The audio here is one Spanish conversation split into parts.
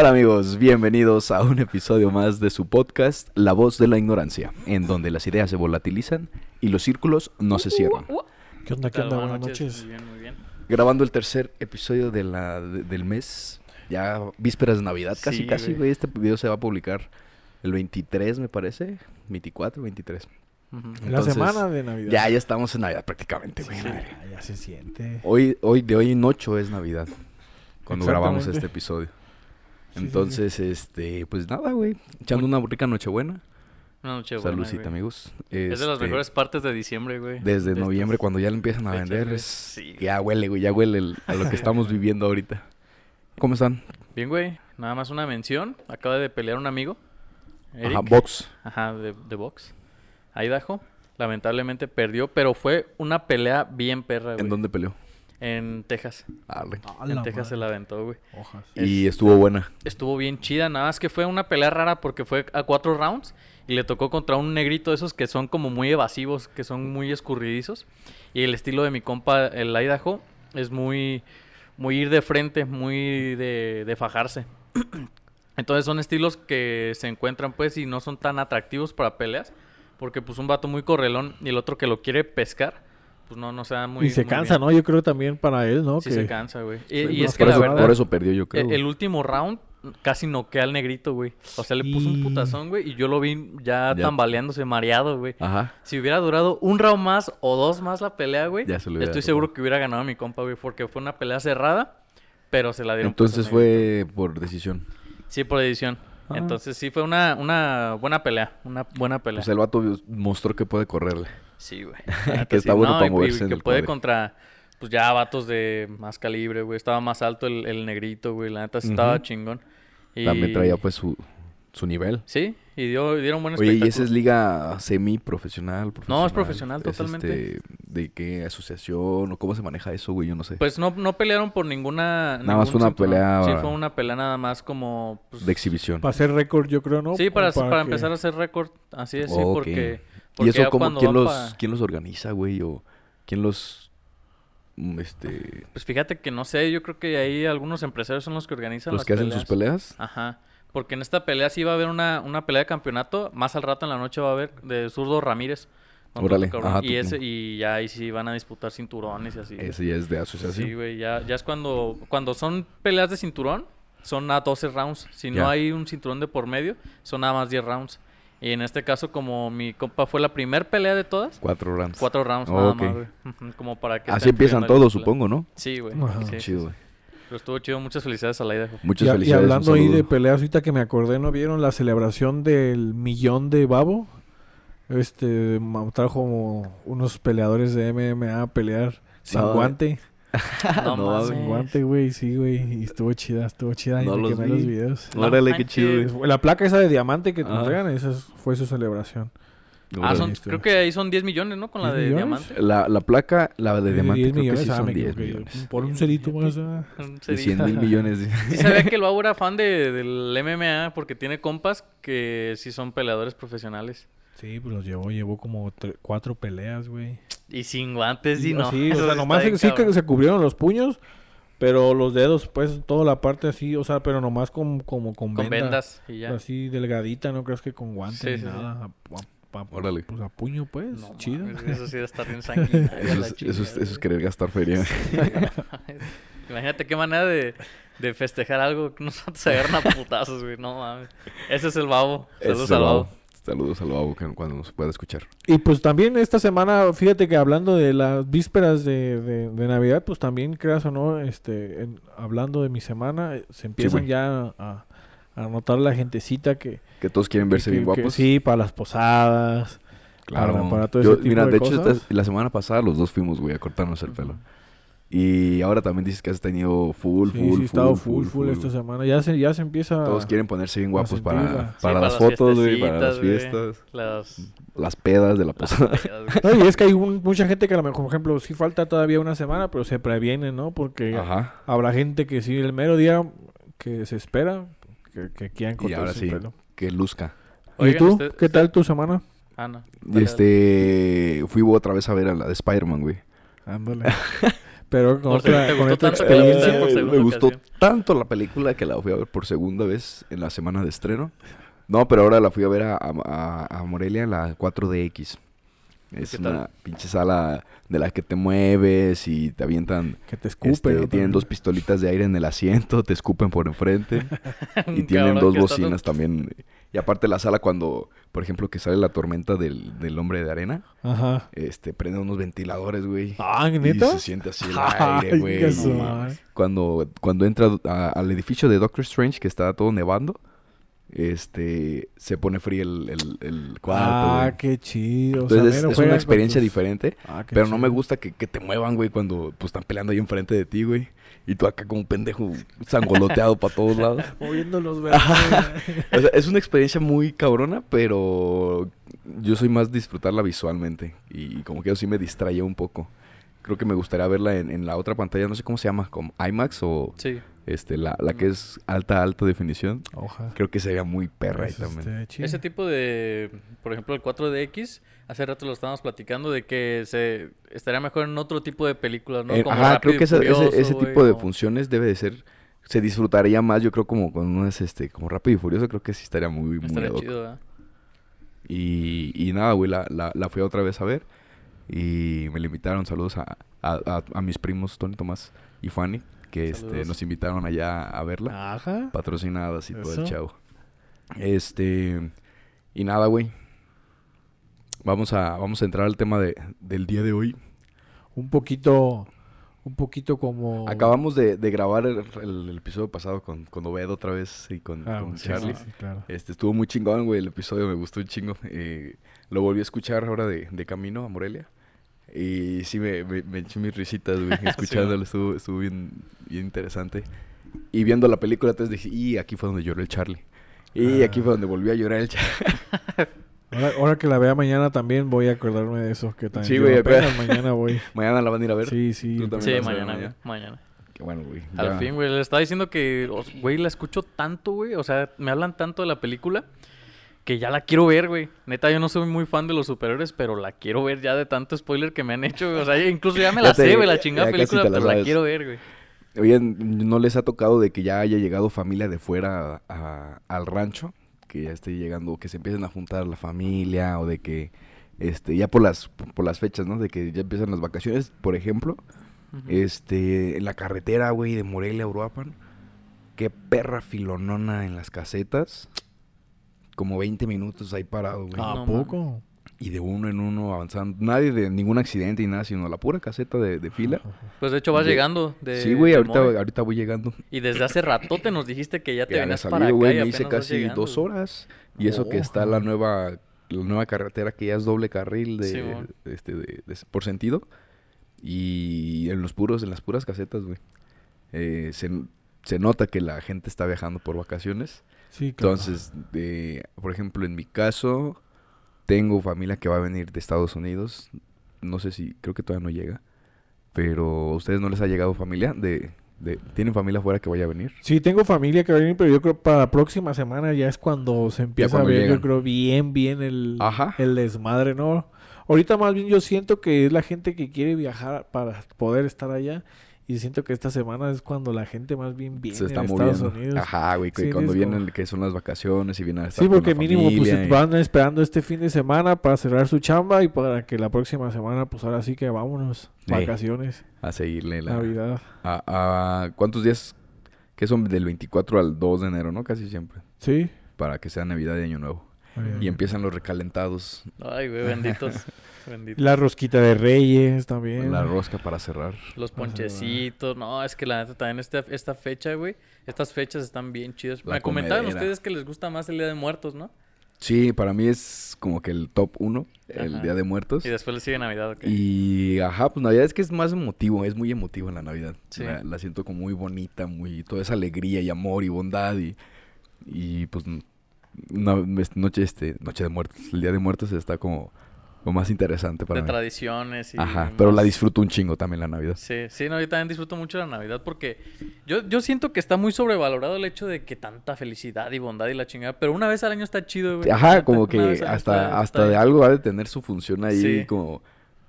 Hola amigos, bienvenidos a un episodio más de su podcast La voz de la ignorancia, en donde las ideas se volatilizan y los círculos no se cierran. ¿Qué onda? ¿Qué onda? Buenas noches. Muy bien, muy bien. Grabando el tercer episodio de la, de- del mes, ya vísperas de Navidad, casi Sí, casi, güey. güey. Este video se va a publicar el 23, me parece, 24, 23. Ujú. La Entonces, semana de Navidad. Ya, ya estamos en Navidad prácticamente, güey. Ya, ya se siente. Hoy, hoy, de hoy en ocho es Navidad. Cuando grabamos Exactamente. este episodio. Sí, sí, Entonces, este, pues nada, güey. Echando una rica nochebuena. Una noche buena, Saludcita, güey. amigos. Es de las Este, mejores partes de diciembre, güey. Desde De noviembre, cuando ya le empiezan a vender, es... Sí. ya huele, güey, ya huele el- a lo que estamos viviendo ahorita. ¿Cómo están? Bien, güey. Nada más una mención. Acaba de pelear un amigo. Eric. Ajá, box. Ajá, de, de box. Idaho. Lamentablemente perdió, pero fue una pelea bien perra, güey. ¿En dónde peleó? En Texas. Arre. En la Texas se la aventó, güey. Hojas. Y estuvo buena. Estuvo bien chida, nada más que fue una pelea rara porque fue a cuatro rounds y le tocó contra un negrito de esos que son como muy evasivos, que son muy escurridizos. Y el estilo de mi compa, el Idaho, es muy, muy ir de frente, muy de, de fajarse. Entonces son estilos que se encuentran pues y no son tan atractivos para peleas. Porque pues un vato muy correlón y el otro que lo quiere pescar, pues no, no se da muy y se muy cansa, bien. ¿no? Yo creo también para él, ¿no? Sí que... se cansa, güey. Y, es que por, la eso, verdad... por eso perdió, yo creo. El, el último round casi noquea al negrito, güey. O sea, le puso un putazón, güey, y yo lo vi ya, Ya. tambaleándose, mareado, güey. Ajá. Si hubiera durado un round más o dos más la pelea, güey, Ya se lo estoy seguro que hubiera ganado a mi compa, güey, porque fue una pelea cerrada, pero se la dieron. Entonces negrito. fue por decisión. Sí, por edición. Ah. Entonces sí fue una, una buena pelea, una buena pelea. Pues el vato mostró que puede correrle. Sí, güey. Que está bueno para y- y moverse en que el puede contra, pues ya vatos de más calibre, güey. Estaba más alto el, el negrito, güey. La neta sí estaba chingón. Y... También traía pues su, su nivel. Sí, y dio, dieron buen Oye, ¿y esa es liga semi-profesional? No, es profesional, totalmente. Este, ¿De qué asociación o cómo se maneja eso, güey? Yo no sé. Pues no, no pelearon por ninguna... Nada más fue una pelea- Sí, fue una pelea nada más como... pues, de exhibición. Para hacer récord, yo creo, ¿no? Sí, para, para, que- empezar a hacer récord. Así es, sí, Ok. Porque... ¿Y eso cómo, quién los, pa- quién los organiza, güey? ¿O quién los, mm, este, Pues fíjate que no sé, yo creo que ahí algunos empresarios son los que organizan los las que hacen sus peleas? Ajá. Porque en esta pelea sí va a haber una, una pelea de campeonato. Más al rato en la noche va a haber de zurdo Ramírez. Órale, ajá, y, ese, y ya ahí sí van a disputar cinturones y así. Ese ya es de Sí, asociación. güey, ya, ya es cuando, cuando son peleas de cinturón, son a 12 rounds. Si Ya. no hay un cinturón de por medio, son nada más 10 rounds. Y en este caso, como mi compa fue la primer pelea de todas, Cuatro rounds. cuatro rounds Ok. nada más, güey. Ujú, Como para que Así empiezan todos, supongo, ¿no? Sí, güey. Ajá. sí, Chido, güey. Pero estuvo chido. Muchas felicidades a la Idaho. Muchas Y, y felicidades. un hablando ahí de peleas, ahorita que me acordé, ¿no vieron la celebración del millón de babo? Este, trajo unos peleadores de MMA a pelear sin No, guante. No No, mames. Guante, güey, sí, güey. Y estuvo chida, estuvo chida. y No me los quemé vi. los videos. No Órale, qué chido, güey. La placa esa de diamante que te entregan, esa es- fue su celebración. Ah, son, creo que ahí son 10 millones, ¿no? Con la 10 de millones. diamante. La, la placa, la de diamante, 10 creo millones, que sí ah, son me 10 equivoqué. millones. Por un cerito más. ah. De cerito. 100 mil millones. Sí sabía que el Babo era fan de, del MMA porque tiene compas que sí son peleadores profesionales. Sí, pues los llevó, llevó como tre- cuatro peleas, güey. Y sin guantes y Y- no. Sí, o sea, sí nomás está sí que se cubrieron los puños, pero los dedos, pues, toda la parte así, o sea, pero nomás con, como con, Con venda, vendas y ya. Así delgadita, no crees que con guantes Sí, ni sí, sí. nada. A- a- a- Órale. Pues a puño, pues, No chido. eso sí debe estar bien sanguinario. Eso es, eso, es, eso querer gastar feria. Imagínate qué manera de, de festejar algo que nos se agarran a putazos, güey. No mames. Ese es el Babo. Ese Saludos es el al Babo. Saludos al Babo cuando nos pueda escuchar. Y pues también esta semana, fíjate que hablando de las vísperas de, de, de Navidad, pues también, creas o no, este, en- hablando de mi semana, eh, se empiezan ya a, a notar la gentecita que... Que todos quieren verse que- bien que- guapos. sí, para las posadas. Claro. para- para todo Yo- ese tipo mira, de de, hecho, cosas. esta- la semana pasada los dos fuimos, güey, a cortarnos el pelo. Y ahora también dices que has tenido full, Sí, full, sí, full, he estado full, full, full, esta semana. Ya se, ya se empieza... Todos quieren ponerse bien a guapos para. Sí, para, las fotos, güey, para las fiestas, Las, las pedas de la posada. No, y es que hay un- mucha gente que a lo mejor, por ejemplo, sí falta todavía una semana, pero se previene, ¿no? Porque Ajá. habrá gente que sí, el mero día que se espera, que, que quieran Y ahora sí, pelo. que luzca. ¿Y tú? usted- ¿Qué tal tu semana? Ah, no. Este, fui otra vez a ver a la de Spider-Man, güey. Ándale. Pero con otra, con otra experiencia. me gustó ocasión. tanto la película que la fui a ver por segunda vez en la semana de estreno. No, pero ahora la fui a ver a, a- a Morelia en la 4DX. Es ¿Qué tal? una pinche sala de la que te mueves y te avientan. Que te escupen. este, ¿no? tienen dos pistolitas de aire en el asiento, te escupen por enfrente. y tienen cabrón dos bocinas también. Y aparte la sala cuando, por ejemplo, que sale la tormenta del, del hombre de arena, Ajá. este, prende unos ventiladores, güey. Ah, Y se siente así el aire, güey. no. Cuando, cuando entra a- al edificio de Doctor Strange, que está todo nevando, este, se pone frío el, el, el cuarto, Ah, güey. qué chido. O sea, Entonces es- una experiencia tus- diferente. Ah, qué Pero no me gusta que, que te muevan, güey, cuando pues, están peleando ahí enfrente de ti, güey. Y tú acá como un pendejo sangoloteado para todos lados. Moviendo los brazos. O sea, es una experiencia muy cabrona, pero yo soy más disfrutarla visualmente. Y como que eso sí me distraía un poco. Creo que me gustaría verla en, en la otra pantalla, no sé cómo se llama, como IMAX o Sí. Este la, la que es alta, alta definición. Creo que sería muy perra ahí también. Ese tipo de, por ejemplo, el 4DX, hace rato lo estábamos platicando de que se estaría mejor en otro tipo de películas, ¿no? Eh, Como ajá, Rápido creo y que esa- Furioso, ese tipo de funciones debe de ser... Se disfrutaría más, yo creo, como con unas, este, como Rápido y Furioso, creo que sí estaría muy, muy Estaría hoc. chido, ¿verdad? Y, y nada, güey, la, la, la fui otra vez a ver. Y me le invitaron, saludos a, a, a- a mis primos Tony Tomás y Fanny, que este, nos invitaron allá a verla. Ajá. Patrocinadas y todo el chavo. Este. Y nada, güey. Vamos a, vamos a entrar al tema de, del día de hoy. Un poquito. Un poquito como. Acabamos de, de grabar el, el- el episodio pasado con, con Obed otra vez y con, Ah, con sí, Charlie. sí, claro. Este, estuvo muy chingón, güey. El episodio me gustó un chingo. Eh, lo volví a escuchar ahora de, de camino a Morelia. Y sí, me, me, me eché mis risitas, güey. Escuchándolo, estuvo, estuvo bien, bien interesante. Y viendo la película, entonces dije, y aquí fue donde lloró el Charlie. Y Ah. aquí fue donde volvió a llorar el Charlie. Ahora, ahora que la vea mañana también voy a acordarme de eso. Que también Sí, güey, apenas mañana voy. Mañana la van a ir a ver. Sí, sí. Tú también Sí, mañana, mañana. güey, mañana. Qué bueno, güey. Al ya. fin, güey, le estaba diciendo que, güey, la escucho tanto, güey. O sea, me hablan tanto de la película que ya la quiero ver, güey. Neta, yo no soy muy fan de los superhéroes, pero la quiero ver ya de tanto spoiler que me han hecho, güey. O sea, incluso ya me Ya la te- sé, güey, la ya chingada película, la pero la quiero ver, güey. Oye, ¿no les ha tocado de que ya haya llegado familia de fuera a- al rancho? Que ya esté llegando, que se empiecen a juntar la familia o de que, este, ya por las, por las fechas, ¿no? De que ya empiezan las vacaciones, por ejemplo, este, en la carretera, güey, de Morelia a Uruapan. Qué perra filonona en las casetas. Como 20 minutos ahí parado, güey. ¿A No poco? Y de uno en uno avanzando. Nadie de ningún accidente ni nada, sino la pura caseta de, de fila. Pues de hecho vas de- llegando de sí, güey, ahorita, ahorita voy llegando. Y desde hace ratote nos dijiste que ya te venías salido, para acá güey, y me hice casi llegando, dos horas. Y eso que está la nueva, la nueva carretera que ya es doble carril de, este, de- de- por sentido. Y en los puros, en las puras casetas, güey. eh, se, se nota que la gente está viajando por vacaciones. Sí, claro. Entonces, de, por ejemplo, en mi caso, tengo familia que va a venir de Estados Unidos. No sé si, creo que todavía no llega. Pero ¿a ustedes no les ha llegado familia? de, de ¿Tienen familia afuera que vaya a venir? Sí, tengo familia que va a venir, pero yo creo para la próxima semana ya es cuando se empieza a ver, llegan. yo creo, bien, bien el, Ajá. el desmadre, ¿no? Ahorita más bien yo siento que es la gente que quiere viajar para poder estar allá. Y siento que esta semana es cuando la gente más bien viene se está a Estados. Unidos. Ajá, güey, que Sí, cuando vienen, como- que son las vacaciones y vienen a estar Sí, con porque la mínimo pues y- van esperando este fin de semana para cerrar su chamba y para que la próxima semana pues ahora sí que vámonos. Sí. Vacaciones, a seguirle la... Navidad. A, a- ¿Cuántos días? Que son del 24 al 2 de enero, ¿no? Casi siempre. Sí. Para que sea Navidad y Año Nuevo. Y empiezan los recalentados. Ay, güey, benditos. benditos. La rosquita de Reyes también. La rosca para cerrar. Los ponchecitos, no, es que la neta también esta, esta fecha, güey, estas fechas están bien chidas. La Me comentaban comedera. ustedes que les gusta más el Día de Muertos, ¿no? Sí, para mí es como que el top 1, el. Día de Muertos. Y después le sigue Navidad, ¿ok? Y ajá, pues Navidad es que es más emotivo, es muy emotivo en la Navidad. Sí. La, la siento como muy bonita, muy toda esa alegría y amor y bondad y, y pues una noche este noche de muertos, el día de muertos está como lo más interesante para de mí. tradiciones y... Ajá, pero la disfruto un chingo también la Navidad. Sí, sí, no, yo también disfruto mucho la Navidad porque yo, yo siento que está muy sobrevalorado el hecho de que tanta felicidad y bondad y la chingada, pero una vez al año está chido, güey. Ajá, como que hasta hasta de algo ha de tener su función ahí Sí. como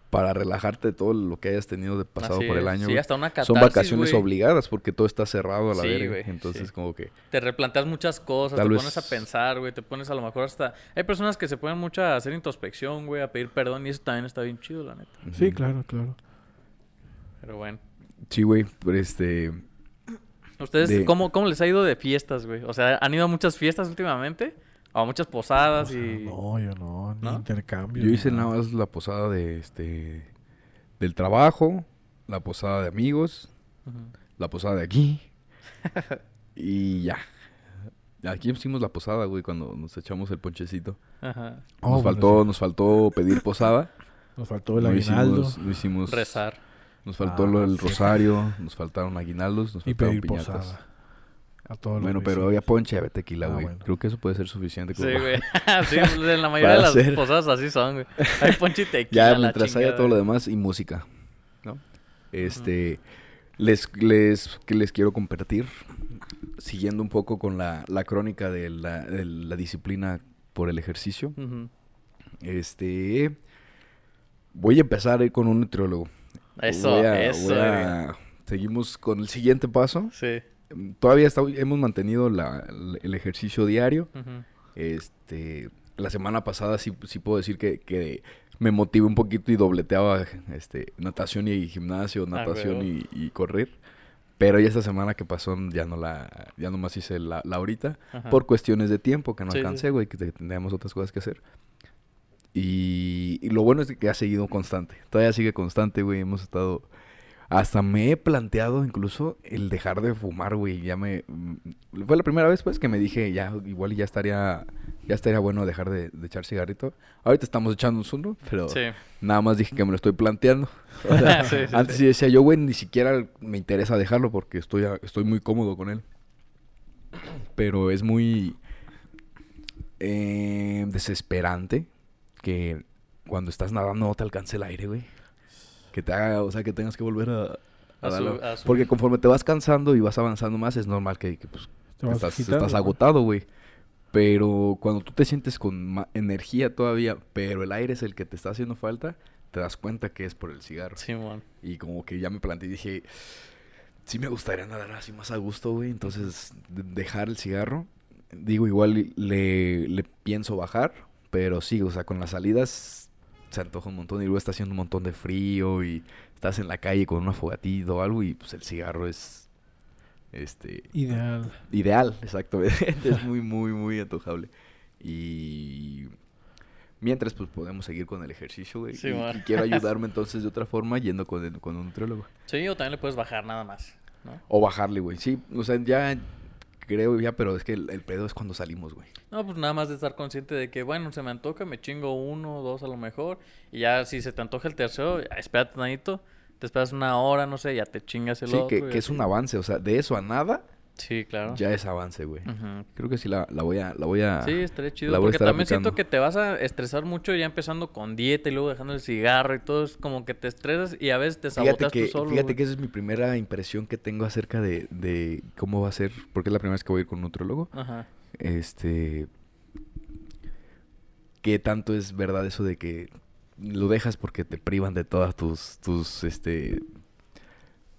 para relajarte de todo lo que hayas tenido de pasado Así por el año. Sí, hasta una Son catarsis, vacaciones güey. obligadas porque todo está cerrado a la Sí, verga. güey, Entonces, sí. como que. Te replanteas muchas cosas, Tal te vez- pones a pensar, güey, te pones a lo mejor hasta... Hay personas que se ponen mucho a hacer introspección, güey, a pedir perdón y eso también está bien chido, la neta. Sí, claro, claro. Pero bueno. Sí, güey. pero Este. ¿Ustedes De- ¿cómo, cómo les ha ido de fiestas, güey? O sea, ¿han ido a muchas fiestas últimamente? ¿A muchas posadas y...? No, yo no, ni ¿No? intercambio. Yo hice nada más la posada de este. Del trabajo, la posada de amigos, la posada de aquí. y ya. Aquí hicimos la posada, güey, cuando nos echamos el ponchecito. Ajá. Oh, nos bueno, faltó, sí. nos faltó pedir posada. Nos faltó el no aguinaldo hicimos, no hicimos Rezar. Nos faltó Ah, lo del sí. rosario, nos faltaron aguinaldos, nos y faltaron pedir piñatas. posada. A todos los Bueno, pero había ponche había tequila, Ah, güey. bueno. Creo que eso puede ser suficiente. Sí, como- güey. sí, en la mayoría de las hacer- posadas así son, güey. Hay ponche y tequila, Ya, mientras haya todo lo demás y música, ¿no? Este, les, les, que les quiero compartir, siguiendo un poco con la, la crónica de la, de la disciplina por el ejercicio. Este, voy a empezar ir con un nutriólogo. Eso, a- eso. a- seguimos con el siguiente paso. Sí. Todavía está- hemos mantenido la- el ejercicio diario. Este, la semana pasada sí, sí puedo decir que, que me motivé un poquito y dobleteaba este, natación y gimnasio, natación y, correr. Pero ya esta semana que pasó ya no la, ya nomás hice la, la ahorita Ajá. por cuestiones de tiempo que no Sí, alcancé, güey, que te- teníamos otras cosas que hacer. Y, y lo bueno es que ha seguido constante. Todavía sigue constante, güey. Hemos estado. Hasta me he planteado incluso el dejar de fumar, güey. Ya me. mm, Fue la primera vez, pues, que me dije, ya, igual ya estaría. Ya estaría bueno dejar de, de echar cigarrito. Ahorita estamos echando un uno, pero Sí. nada más dije que me lo estoy planteando. O sea, Sí, antes decía yo, güey, ni siquiera me interesa dejarlo porque estoy, estoy muy cómodo con él. Pero es muy eh, desesperante que cuando estás nadando no te alcance el aire, güey. Que te haga, o sea, que tengas que volver a... a A su- a su- Porque conforme te vas cansando y vas avanzando más, es normal que, que, pues, Te estás, agitando, estás agotado, güey. Pero cuando tú te sientes con energía todavía, pero el aire es el que te está haciendo falta, te das cuenta que es por el cigarro. Simón. Y como que ya me planteé y dije, sí me gustaría nadar así más a gusto, güey. Entonces, de- dejar el cigarro. Digo, igual le, le pienso bajar, pero sí, o sea, con las salidas se antoja un montón. Y luego está haciendo un montón de frío y estás en la calle con una fogatita o algo y pues el cigarro es... Este, Ideal. Ideal, exactamente. es muy, muy, muy antojable. Y mientras, pues podemos seguir con el ejercicio, güey. Sí, y, y quiero ayudarme entonces de otra forma yendo con, el- con un nutriólogo. Sí, o también le puedes bajar nada más, ¿no? O bajarle, güey. Sí, o sea, ya creo ya, pero es que el, el pedo es cuando salimos, güey. No, pues nada más de estar consciente de que, bueno, se me antoja, me chingo uno dos a lo mejor. Y ya si se te antoja el tercero, espérate tantito. Te esperas una hora, no sé, ya te chingas el Sí, otro. que, y que es un avance. O sea, de eso a nada, Sí, claro. ya es avance, güey. Ujú. Creo que sí la, la voy a... La voy a Sí, estaría chido. la voy a Porque también aplicando. siento que te vas a estresar mucho ya empezando con dieta y luego dejando el cigarro y todo. Es como que te estresas y a veces te Fíjate saboteas que, tú solo. fíjate güey. que esa es mi primera impresión que tengo acerca de, de cómo va a ser, porque es la primera vez que voy a ir con un nutriólogo. Ajá. Este. ¿Qué tanto es verdad eso de que lo dejas porque te privan de todas tus, tus, este.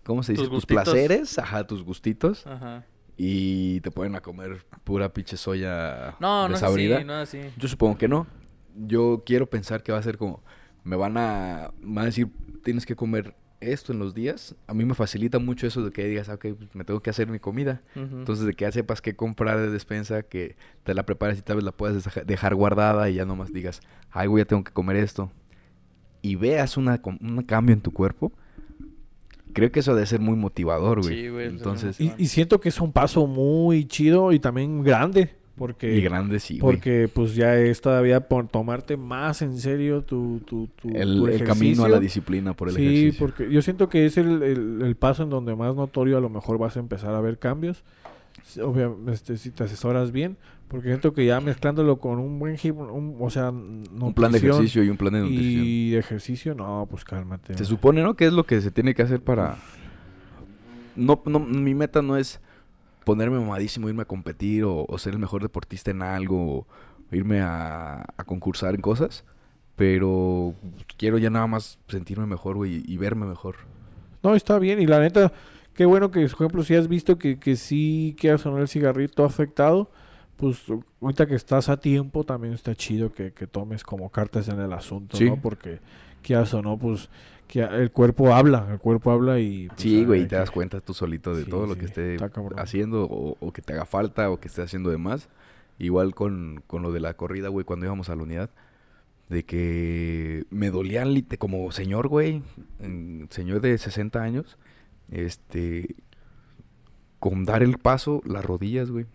¿Cómo se dice? Tus Tus, placeres, ajá, tus gustitos. Ajá. Y te ponen a comer pura pinche soya No, no es desabrida. así, no es así. Yo supongo que no. Yo quiero pensar que va a ser como, me van a, me van a decir, tienes que comer esto en los días. A mí me facilita mucho eso de que digas, "Ah, ok, pues me tengo que hacer mi comida. Ujú. Entonces, de que ya sepas qué comprar de despensa, que te la prepares y tal vez la puedas deja- dejar guardada y ya nomás digas, ay, güey, ya tengo que comer esto. Y veas una, un cambio en tu cuerpo. Creo que eso debe ser muy motivador, güey. Sí, güey, Entonces, Y, y siento que es un paso muy chido y también grande. Porque, y grande sí, güey. porque pues ya es todavía por tomarte más en serio tu, tu, tu, El, tu el camino a la ejercicio. disciplina por el sí, ejercicio. porque yo siento que es el, el- el paso en donde más notorio a lo mejor vas a empezar a ver cambios. Obviamente, este, si te asesoras bien, porque siento que ya mezclándolo con un buen un- o sea, Un plan de ejercicio y un plan de nutrición. y de ejercicio, no, pues cálmate. Se supone, ¿no? Que es lo que se tiene que hacer para... No, no, mi meta no es ponerme mamadísimo, irme a competir o, o ser el mejor deportista en algo o irme a, a concursar en cosas. Pero quiero ya nada más sentirme mejor, güey, y verme mejor. No, está bien. Y la neta, qué bueno que, por ejemplo, si has visto que, que sí queda sonar el cigarrito afectado, pues ahorita que estás a tiempo, también está chido que, que tomes como cartas en el asunto, Sí. ¿no? Porque quieras o no, pues que el cuerpo habla, el cuerpo habla y... pues, Sí, güey, y te que- das cuenta tú solito de Sí, todo lo que esté haciendo o, o que te haga falta o que esté haciendo de más. Igual con, con lo de la corrida, güey, cuando íbamos a la unidad. De que me dolían como señor, güey, señor de 60 años, este, con dar el paso, las rodillas, güey.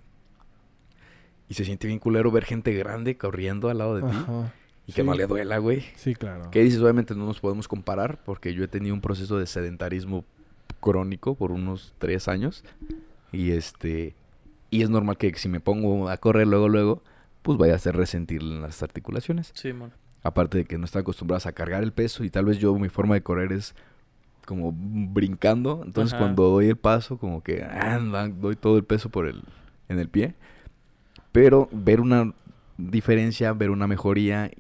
Y se siente bien culero ver gente grande corriendo al lado de ti Ajá. y que no le duela, güey. Sí, claro. ¿Qué dices? Obviamente no nos podemos comparar porque yo he tenido un proceso de sedentarismo crónico por unos tres años y este y es normal que si me pongo a correr luego luego pues vaya a hacer resentir en las articulaciones. Sí, mon. Aparte de que no están acostumbradas a cargar el peso y tal vez yo mi forma de correr es como brincando, entonces Ajá. cuando doy el paso como que ah, doy todo el peso por el en el pie. Pero ver una diferencia, ver una mejoría e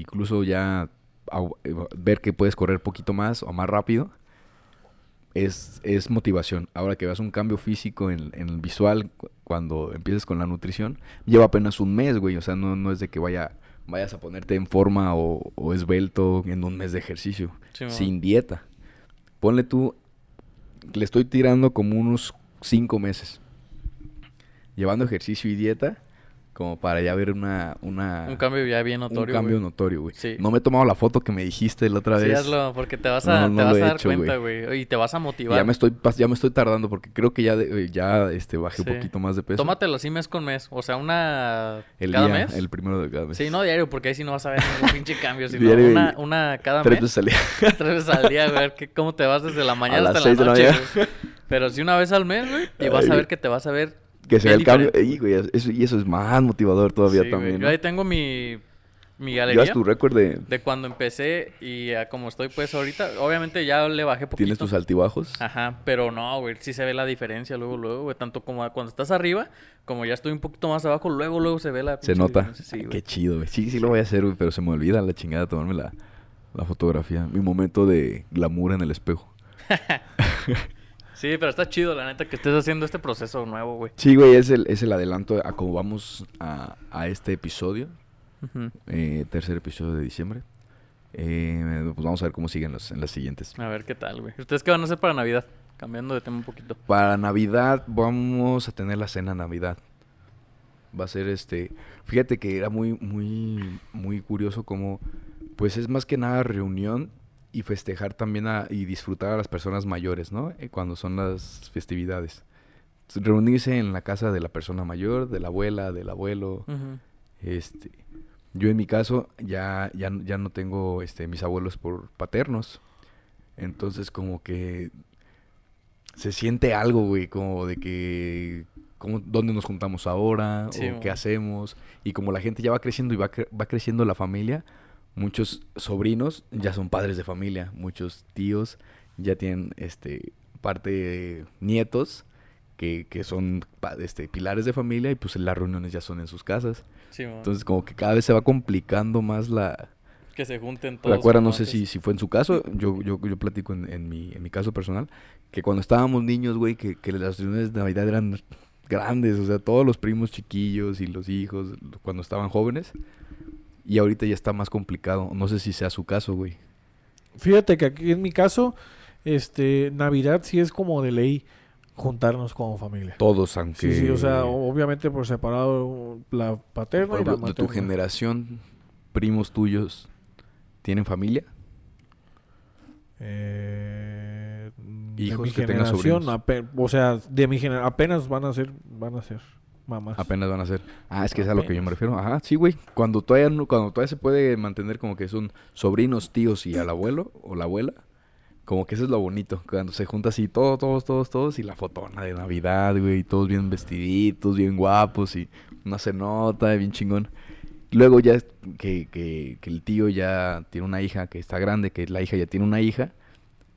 incluso ya eh, ver que puedes correr poquito más o más rápido es, es motivación. Ahora que veas un cambio físico en, en el visual cu- cuando empieces con la nutrición, lleva apenas un mes, güey. O sea, no, no es de que vaya, vayas a ponerte en forma o, o esbelto en un mes de ejercicio, Sí, sin dieta. Ponle tú, le estoy tirando como unos cinco meses. Llevando ejercicio y dieta, como para ya ver una... una Un cambio ya bien notorio. un cambio notorio, güey. Sí. No me he tomado la foto que me dijiste la otra Sí, vez. hazlo, porque te vas a, no te vas a dar hecho, cuenta, güey. Y te vas a Y motivar. Ya me estoy ya me estoy tardando porque creo que ya de- eh, ya este bajé Sí. un poquito más de peso. Tómatelo así mes con mes. O sea, una el cada día, mes. el primero de cada mes. Sí, no diario, porque ahí sí no vas a ver ningún pinche cambio. Sino Diario una, una cada Tres mes. veces al día. Tres veces al día, güey. que- cómo te vas desde la mañana las hasta la seis de la noche. mañana. Pero sí una vez al mes, güey. Y vas a ver que te vas a ver. Que se bien el cambio. diferente, Ey, güey, eso- y eso es más motivador todavía Sí, güey. también. Yo ahí tengo mi, mi galería. Llevas tu récord de... De cuando empecé y a como estoy pues ahorita. Obviamente ya le bajé poquito. Tienes tus altibajos. Ajá, pero no, güey, sí se ve la diferencia luego, luego, güey. Tanto como cuando estás arriba, como ya estoy un poquito más abajo, luego, luego se ve la Se nota. Sí. Qué chido, güey. Sí, sí lo voy a hacer, güey, pero se me olvida la chingada tomarme la, la fotografía. Mi momento de glamour en el espejo. Sí, pero está chido, la neta, que estés haciendo este proceso nuevo, güey. Sí, güey, es el, es el adelanto a cómo vamos a, a este episodio. Eh, tercer episodio de diciembre. Eh, pues vamos a ver cómo siguen los, en las siguientes. A ver qué tal, güey. ¿Ustedes qué van a hacer para Navidad? Cambiando de tema un poquito. Para Navidad vamos a tener la cena Navidad. Va a ser este. Fíjate que era muy, muy, muy curioso como, pues es más que nada reunión y festejar también a- y disfrutar a las personas mayores, ¿no? Eh, cuando son las festividades. Reunirse en la casa de la persona mayor, de la abuela, del abuelo. Este, yo en mi caso ya, ya, ya no tengo este, mis abuelos por paternos. Entonces como que se siente algo, güey, como de que cómo, dónde nos juntamos ahora Sí, o qué hacemos. Y como la gente ya va creciendo y va, cre- va creciendo la familia, muchos sobrinos ya son padres de familia, muchos tíos ya tienen este parte de nietos que, que son este, pilares de familia y pues las reuniones ya son en sus casas. Sí. Entonces como que cada vez se va complicando más la... que se junten todos. No sé si, si fue en su caso, yo, yo, yo platico en, en mi, en mi caso personal, que cuando estábamos niños, güey, que, que las reuniones de Navidad eran grandes, o sea, todos los primos chiquillos y los hijos cuando estaban jóvenes. Y ahorita ya está más complicado. No sé si sea su caso, güey. Fíjate que aquí en mi caso, este, Navidad sí es como de ley juntarnos como familia. Todos, aunque... Sí, sí, o sea, obviamente por separado la paterna Por y la ejemplo, de tu materna. generación, primos tuyos, ¿tienen familia? Eh, de Hijos mi que tengan generación, sobrinos. o sea, de mi generación, apenas van a ser, van a ser mamás. Apenas van a ser. Ah, es que es a lo que yo me refiero. Ajá, sí, güey. Cuando todavía, no- cuando todavía se puede mantener como que son sobrinos, tíos y al abuelo o la abuela. Como que eso es lo bonito. Cuando se junta así todos, todos, todos, todos. Y la fotona de Navidad, güey. Todos bien vestiditos, bien guapos. Y una cenota, bien chingón. Luego ya que, que, que el tío ya tiene una hija que está grande. Que la hija ya tiene una hija.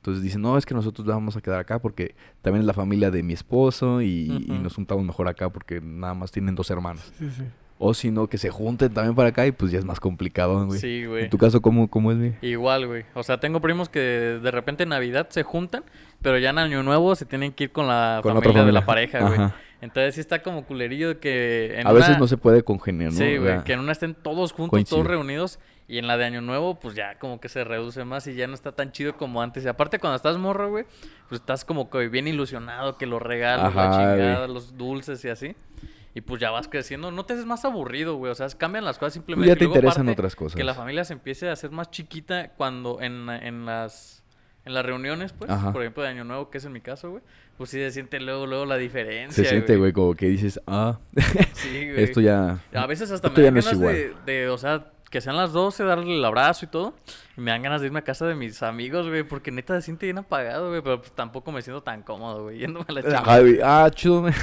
Entonces dicen, no, es que nosotros vamos a quedar acá porque también es la familia de mi esposo y, nos juntamos mejor acá porque nada más tienen dos hermanos. Sí, sí. O si no, que se junten también para acá y pues ya es más complicado, güey. Sí, güey. En tu caso, ¿cómo, cómo es, güey? Igual, güey. O sea, tengo primos que de repente en Navidad se juntan, pero ya en Año Nuevo se tienen que ir con la Con familia, de la pareja, güey. Ajá. Entonces sí está como culerillo que en A veces no se puede congeniar, ¿no? Sí, güey, que en una estén todos juntos, coincide. todos reunidos. Y en la de Año Nuevo, pues ya como que se reduce más y ya no está tan chido como antes. Y aparte, cuando estás morro, güey, pues estás como que bien ilusionado, que los regalos, la chingada, güey. los dulces y así. Y pues ya vas creciendo. No te haces más aburrido, güey. O sea, cambian las cosas simplemente. ya te luego, interesan aparte, otras cosas. Que la familia se empiece a hacer más chiquita cuando en, en las en las reuniones, pues, Ajá. por ejemplo, de Año Nuevo, que es en mi caso, güey, pues sí se siente luego, luego la diferencia. Se siente, güey, como que dices, ah, Sí, güey. esto ya... A veces hasta Esto me ya dan no ganas de, o sea, que sean las 12, darle el abrazo y todo. Y me dan ganas de irme a casa de mis amigos, güey, porque neta se siente bien apagado, güey, pero pues, tampoco me siento tan cómodo, güey, yéndome a la güey, ah, chido, güey.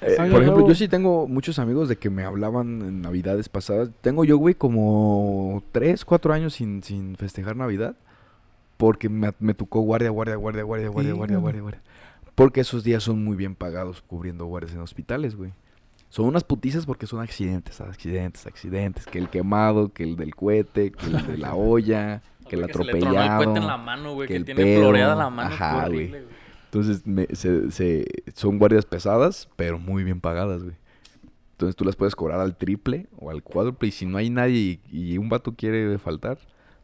Eh, por ejemplo, nuevo. yo sí tengo muchos amigos de que me hablaban en navidades pasadas. Tengo yo, güey, como 3, 4 años sin, sin festejar Navidad. Porque me, me tocó guardia, guardia, guardia, guardia, guardia, Sí, guardia, guardia, guardia. Porque esos días son muy bien pagados cubriendo guardias en hospitales, güey. Son unas putizas porque son accidentes, accidentes, accidentes. Que el quemado, que el del cohete, que el de la olla, que el se le tronó el atropellado. puente en la mano, güey, que que, el tiene pedo. floreada la mano. Ajá, horrible, güey. Entonces, me- se, se- son guardias pesadas, pero muy bien pagadas, güey. Entonces, tú las puedes cobrar al triple o al cuádruple. Y si no hay nadie y, y un vato quiere faltar,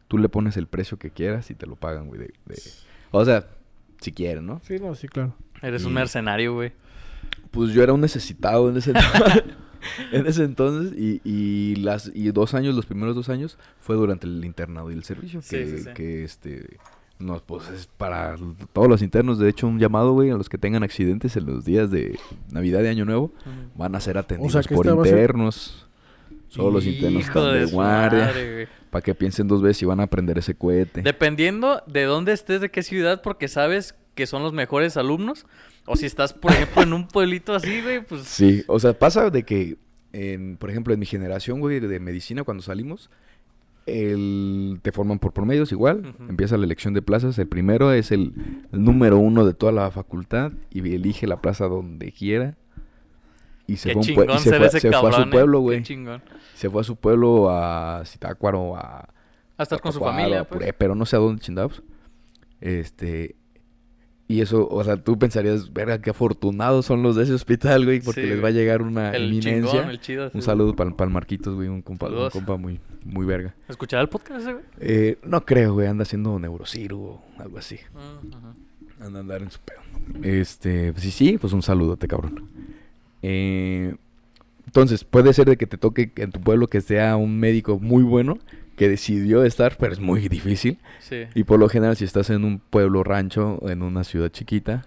tú le pones el precio que quieras y te lo pagan, güey. de- de- O sea, si quieren, ¿no? Sí, no, sí, claro. Eres un mercenario, güey. Pues yo era un necesitado en ese entonces. en ese entonces. Y, y las, y dos años, los primeros dos años, fue durante el internado y el servicio. Sí, que, sí, sí. que, este. No, pues es para todos los internos. De hecho, un llamado, güey, a los que tengan accidentes en los días de Navidad y Año Nuevo. Van a ser atendidos por internos. Solo los internos están de guardia. Para que piensen dos veces si van a prender ese cohete. Dependiendo de dónde estés, de qué ciudad, porque sabes que son los mejores alumnos. O si estás, por ejemplo, en un pueblito así, güey, pues... Sí, o sea, pasa de que, en, por ejemplo, en mi generación, güey, de medicina, cuando salimos, el, te forman por promedios igual. Empieza la elección de plazas. El primero es el, número uno de toda la facultad y elige la plaza donde quiera. Y se Qué fue, y se fue, se fue a su eh. pueblo, güey. Se fue a su pueblo, a Zitácuaro, a... A estar con su familia, pues. Puré, pero no sé a dónde chingados. Este... Y eso, o sea, tú pensarías, verga, qué afortunados son los de ese hospital, güey, porque Sí, les va a llegar una El eminencia. chingón, el chido. sí, Un saludo para el Marquitos, güey, un compa, un compa muy, muy verga. ¿Escuchará el podcast ese, güey? Eh, no creo, güey, anda haciendo neurocirgo, algo así. Ajá. Anda a andar en su pedo. Este, pues sí, sí, pues un saludote, cabrón. Eh, entonces, puede ser de que te toque en tu pueblo que sea un médico muy bueno que decidió estar, pero es muy difícil. Sí. Y por lo general, si estás en un pueblo rancho, en una ciudad chiquita,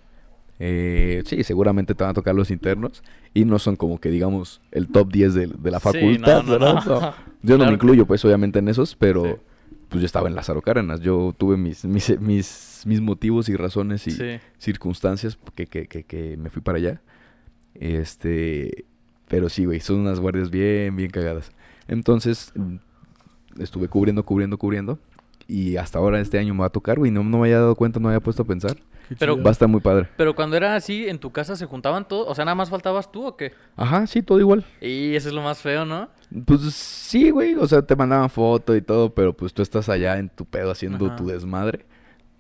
eh, sí, seguramente te van a tocar los internos. Y no son como que, digamos, el top 10 de, de la Sí, facultad, no, no, ¿verdad? no. No. Yo no Claro me que- incluyo, pues, obviamente, en esos, pero Sí. pues yo estaba en Lázaro Cárdenas. Yo tuve mis, mis, mis, mis motivos y razones y Sí. circunstancias que, que, que, que me fui para allá. Este, pero sí, güey, son unas guardias bien, bien cagadas. Entonces, estuve cubriendo, cubriendo, cubriendo. Y hasta ahora este año me va a tocar, güey. No, no me había dado cuenta, no había puesto a pensar. Pero. Va a estar muy padre. Pero cuando era así, ¿en tu casa se juntaban todos? O sea, ¿nada más faltabas tú o qué? Ajá, sí, todo igual. Y eso es lo más feo, ¿no? Pues sí, güey. O sea, te mandaban foto y todo, pero pues tú estás allá en tu pedo haciendo Ajá. tu desmadre.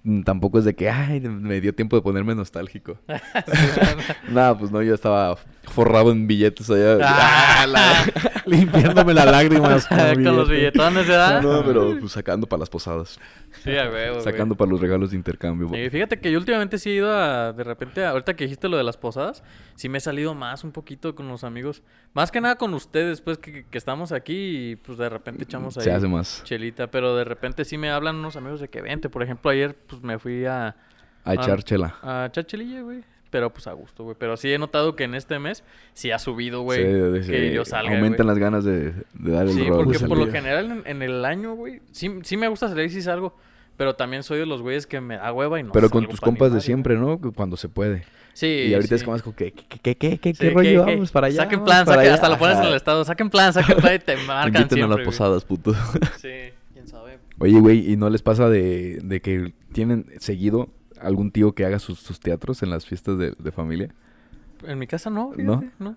Mm, Tampoco es de que, ay, me dio tiempo de ponerme nostálgico. Nada, pues no, yo estaba forrado en billetes allá. Ah, Limpiándome las lágrimas con, Con los billetones, ¿verdad? No, pero pues sacando para las posadas. Sí, a huevo, güey. Sacando para los regalos de intercambio. Y fíjate que yo últimamente sí he ido a, de repente, ahorita que dijiste lo de las posadas, sí me he salido más un poquito con los amigos. Más que nada con ustedes, pues, que, que estamos aquí y pues de repente echamos ahí Se hace más. chelita. Pero de repente sí me hablan unos amigos de que vente. Por ejemplo, ayer pues me fui a, A echar chela. a echar chelilla, güey. Pero pues a gusto, güey. Pero sí he notado que en este mes sí ha subido, güey. Sí, de- que yo salga, Aumentan güey. las ganas de, de dar el Sí, rol. porque Pues por lo general en, en el año, güey, sí, sí me gusta salir si salgo. Pero también soy de los güeyes que me da hueva y no Pero con tus compas de siempre, ¿no? Que Cuando se puede. Sí, y ahorita es sí. como, es como que, ¿qué, qué, qué, qué, Sí, qué rollo? Vamos para allá. Saquen plan, saquen- allá. hasta lo pones en el estado. Saquen plan, saquen plan y te marcan Inviten siempre, a las güey. posadas, puto. Sí, quién sabe. Oye, güey, ¿y no les pasa de, de que tienen seguido algún tío que haga sus, sus teatros en las fiestas de, de familia? En mi casa no, ¿No? fíjate, ¿no?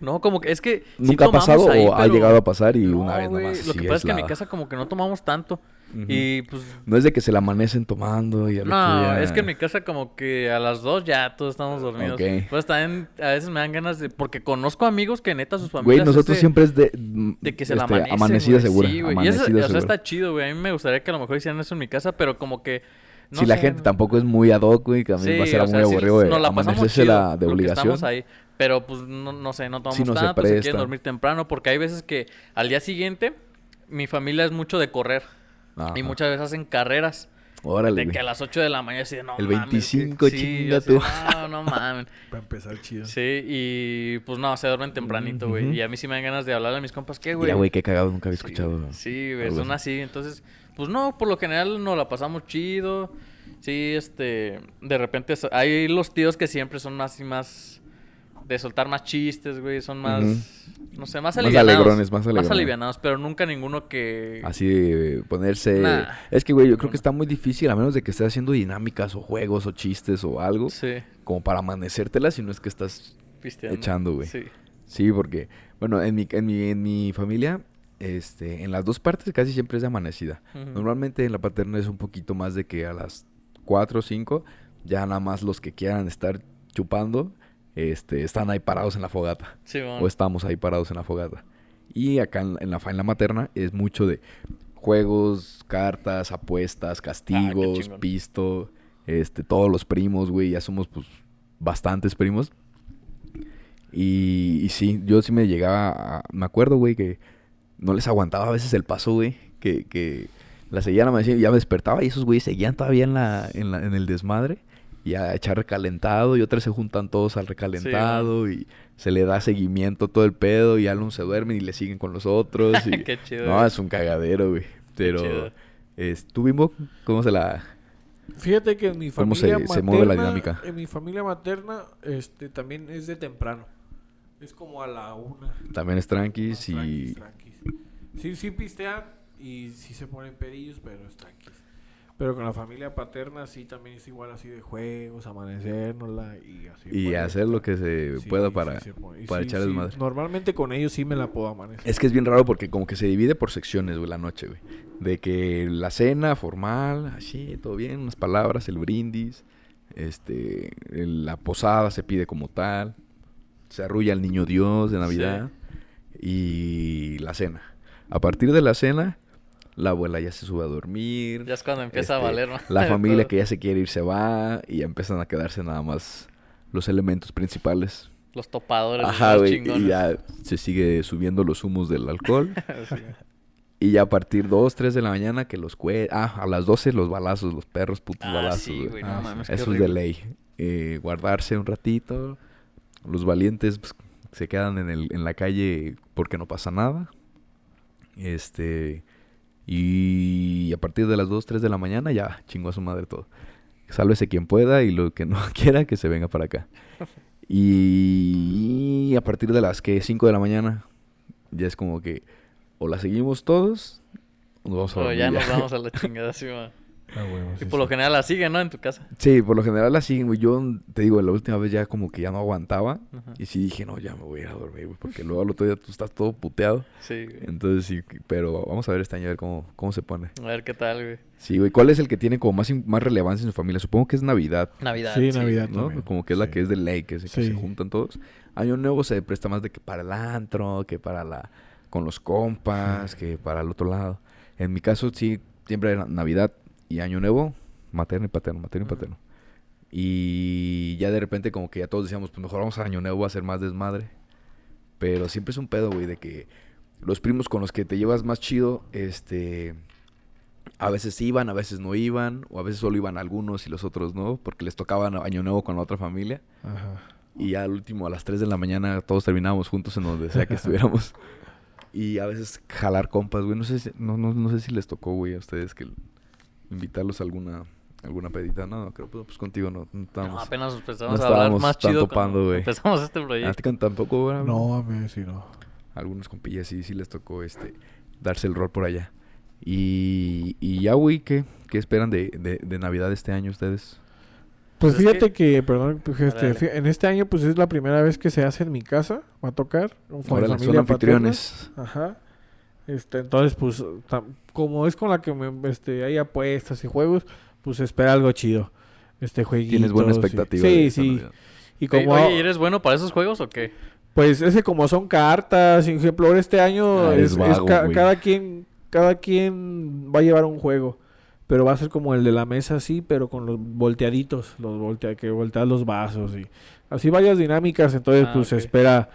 No, como que es que. sí ¿Nunca ha tomamos pasado ahí, o ha pero- llegado a pasar y No, una vez güey, nomás? Lo que así pasa es que en mi casa como que no tomamos tanto. Ujú. Y pues. No es de que se la amanecen tomando y otro No, día- es que en mi casa como que a las dos ya todos estamos dormidos. Ok. Pues también a veces me dan ganas de... Porque conozco amigos que neta sus Güey, familias... nosotros es de- siempre es de... De que se este, la amanecen, Amanecida güey. segura. Sí, güey. Y eso, o sea, segura. está chido, güey. A mí me gustaría que a lo mejor hicieran eso en mi casa, pero como que... no si la gente no- tampoco es muy ad hoc, güey, que a mí Sí, va a ser o muy sea, sí, aburrido de nos la pasamos chido de obligación. Estamos ahí, pero pues no, no sé, no tomamos Sí, no se tanto, se quieren dormir temprano, porque hay veces que al día siguiente mi familia es mucho de correr Ajá. y muchas veces hacen carreras. Órale, De que a las 8 de la mañana así de no El mames, 25, que- sí, chinga así, tú. No, no mames. Para empezar chido. Sí, y pues no, se duermen tempranito, güey. Y a mí sí me dan ganas de hablarle a mis compas, ¿qué, güey? Mira, güey, qué cagado, nunca había Sí, escuchado. güey. Sí, güey, son así. Entonces, pues no, por lo general nos la pasamos chido. Sí, este, de repente hay los tíos que siempre son más y más de soltar más chistes, güey, son más, no sé, más Más alivianados. alegrones, más alivianados. alivianados, pero nunca ninguno que... Así de ponerse... Nah. Es que, güey, yo creo que está muy difícil, a menos de que estés haciendo dinámicas o juegos o chistes o algo, Sí, como para amanecértela, si no es que estás... pisteando. Echando, güey. Sí. Sí, porque, bueno, en mi, en mi, en mi familia, este, en las dos partes casi siempre es de amanecida. Normalmente en la paterna es un poquito más de que a las 4 o 5, ya nada más los que quieran estar chupando, este, están ahí parados en la fogata. Sí, O estamos ahí parados en la fogata. Y acá en, en la, en la materna es mucho de juegos, cartas, apuestas, castigos, pisto, este, todos los primos, güey, ya somos pues bastantes primos. Y, y sí, yo sí me llegaba a- me acuerdo, güey, que no les aguantaba a veces el paso, güey, que, que la seguían y ya me despertaba y esos güeyes seguían todavía en la, en la, en el desmadre y a echar recalentado y otras se juntan todos al recalentado y se le da seguimiento a todo el pedo y algunos se duermen y le siguen con los otros y Qué chido, no, es un cagadero, güey. Pero es, ¿tú Bimbo? ¿Cómo se la Fíjate que en mi ¿Cómo familia se- materna, se mueve la dinámica? En mi familia materna, este, también es de temprano. Es como a la una. también es y tranquis. Sí, sí pistean y sí se ponen pedillos, pero es tranquis. Pero con la familia paterna sí también es igual así de juegos, amanecérnosla y así. y hacer lo que se sí, pueda sí para se. Y para sí, echar sí, desmadre. Normalmente con ellos sí me la puedo amanecer. Es que es bien raro porque como que se divide por secciones, güey, la noche, güey. De que la cena formal, así, todo bien, unas palabras, el brindis, este, el- la posada se pide como tal, se arrulla el niño Dios de Navidad y la cena. A partir de la cena, la abuela ya se sube a dormir. Ya es cuando empieza a este, valer, ¿no? La familia que ya se quiere ir se va y ya empiezan a quedarse nada más los elementos principales. Los topadores, Ajá, los chingones. Y ya se sigue subiendo los humos del alcohol. Sí. y ya a partir 2, 3 de la mañana que los cue... Ah, a las 12 los balazos, los perros putos Ah, balazos, sí, güey. Ah, no sí. mames, Eso es de ley. Eh, guardarse un ratito. Los valientes pues, se quedan en, el, en la calle porque no pasa nada. Este... Y a partir de las 2, 3 de la mañana ya chingó a su madre todo. Sálvese quien pueda y lo que no quiera que se venga para acá. Y a partir de las que 5 de la mañana ya es como que o la seguimos todos o nos vamos a O dormir ya ya. nos vamos a la chingada, sí, ma. Ah, Y sí, por lo sí. general la siguen, ¿no? En tu casa. Sí, por lo general así, güey. Yo te digo, la última vez ya como que ya no aguantaba. Ajá. Y sí dije, no, ya me voy a ir a dormir, güey. Porque luego al otro día tú estás todo puteado. Sí, güey. Entonces sí, pero vamos a ver este año a ver cómo, cómo se pone. A ver qué tal, güey. Sí, güey. ¿Cuál es el que tiene como más, más relevancia en su familia? Supongo que es Navidad, Navidad. Sí, Navidad. ¿no? también, Como que es la sí. que es de ley, que se, que se Sí. juntan todos. Año Nuevo se presta más de que para el antro, que para la... con los compas, que para el otro lado. En mi caso sí, siempre era Navidad y Año Nuevo, materno y paterno, materno y paterno. Y ya de repente como que ya todos decíamos, pues mejor vamos a Año Nuevo a hacer más desmadre. Pero siempre es un pedo, güey, de que los primos con los que te llevas más chido, este... A veces iban, a veces no iban, o a veces solo iban algunos y los otros no, porque les tocaba Año Nuevo con la otra familia. Ajá. Y ya al último, a las 3 de la mañana, todos terminábamos juntos en donde sea que estuviéramos. Y a veces jalar compas, güey. No sé si, no, no, no sé si les tocó, güey, a ustedes que invitarlos a alguna, alguna pedita. No, creo que pues contigo no, no No, estábamos. apenas empezamos no a hablar más tan chido topando, güey. empezamos este ¿A ti proyecto. con- tampoco, güey? No, a mí sí no. Algunos compillas sí, sí les tocó este darse el rol por allá. Y, y ya, güey, ¿qué, qué esperan de, de, de Navidad este año ustedes? Pues Pues es fíjate que, perdón, pues, este, en este año pues es la primera vez que se hace en mi casa, va a tocar. con familia son paterna. anfitriones. Ajá. Este, entonces, pues, tam- como es con la que me, este, hay apuestas y juegos, pues espera algo chido. Este jueguito. Tienes buena expectativa. Sí, sí. Y como, Oye, ¿y ¿eres bueno para esos juegos o qué? pues, ese como son cartas, por ejemplo, ahora este año Ah, es, eres es vago, ca- güey. cada quien, cada quien va a llevar un juego. Pero va a ser como el de la mesa, sí, pero con los volteaditos, los voltea, que volteas los vasos y así varias dinámicas. Entonces, Ah, pues se ok. espera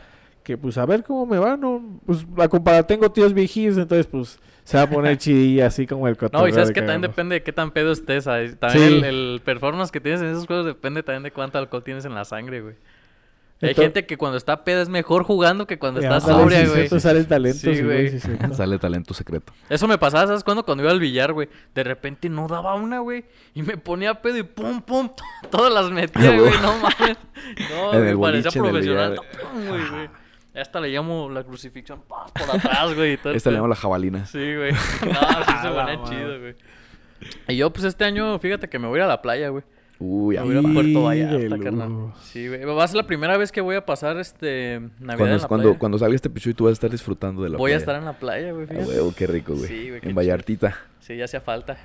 que, pues, a ver cómo me va, ¿no? Pues, a comparar, tengo tíos viejitos, entonces, pues, se va a poner chidilla, así como el cotorreo. No, y sabes de que también depende de qué tan pedo estés. ¿sabes? También Sí. el, el performance que tienes en esos juegos depende también de cuánto alcohol tienes en la sangre, güey. Hay gente que cuando está peda es mejor jugando que cuando está sobria, sí, güey. cierto, sale el talento, Sí, sí, güey. sí, cierto. Sale talento secreto. Eso me pasaba, ¿sabes cuándo? Cuando iba al billar, güey. De repente no daba una, güey. Y me ponía pedo y pum, pum. Todas las metía, Ah, güey. No mames. No, el parecía profesional. billar. Pum, güey, güey. Hasta le llamo la crucifixión por atrás, güey. y Esta le llamo la jabalina. Sí, güey. No, sí se A madre. chido, güey. Y yo, pues este año, fíjate que me voy a ir a la playa, güey. Uy, Me a voy a a. Puerto Y Vallarta, carnal. Sí, güey. Va a ser la primera vez que voy a pasar este Navidad en Cuando, la cuando, playa. cuando salga este episodio, tú vas a estar disfrutando de la Voy a playa. estar en la playa, güey. A fíjate. huevo, qué rico, güey. Sí, güey, en Vallartita. Sí, ya hacía falta.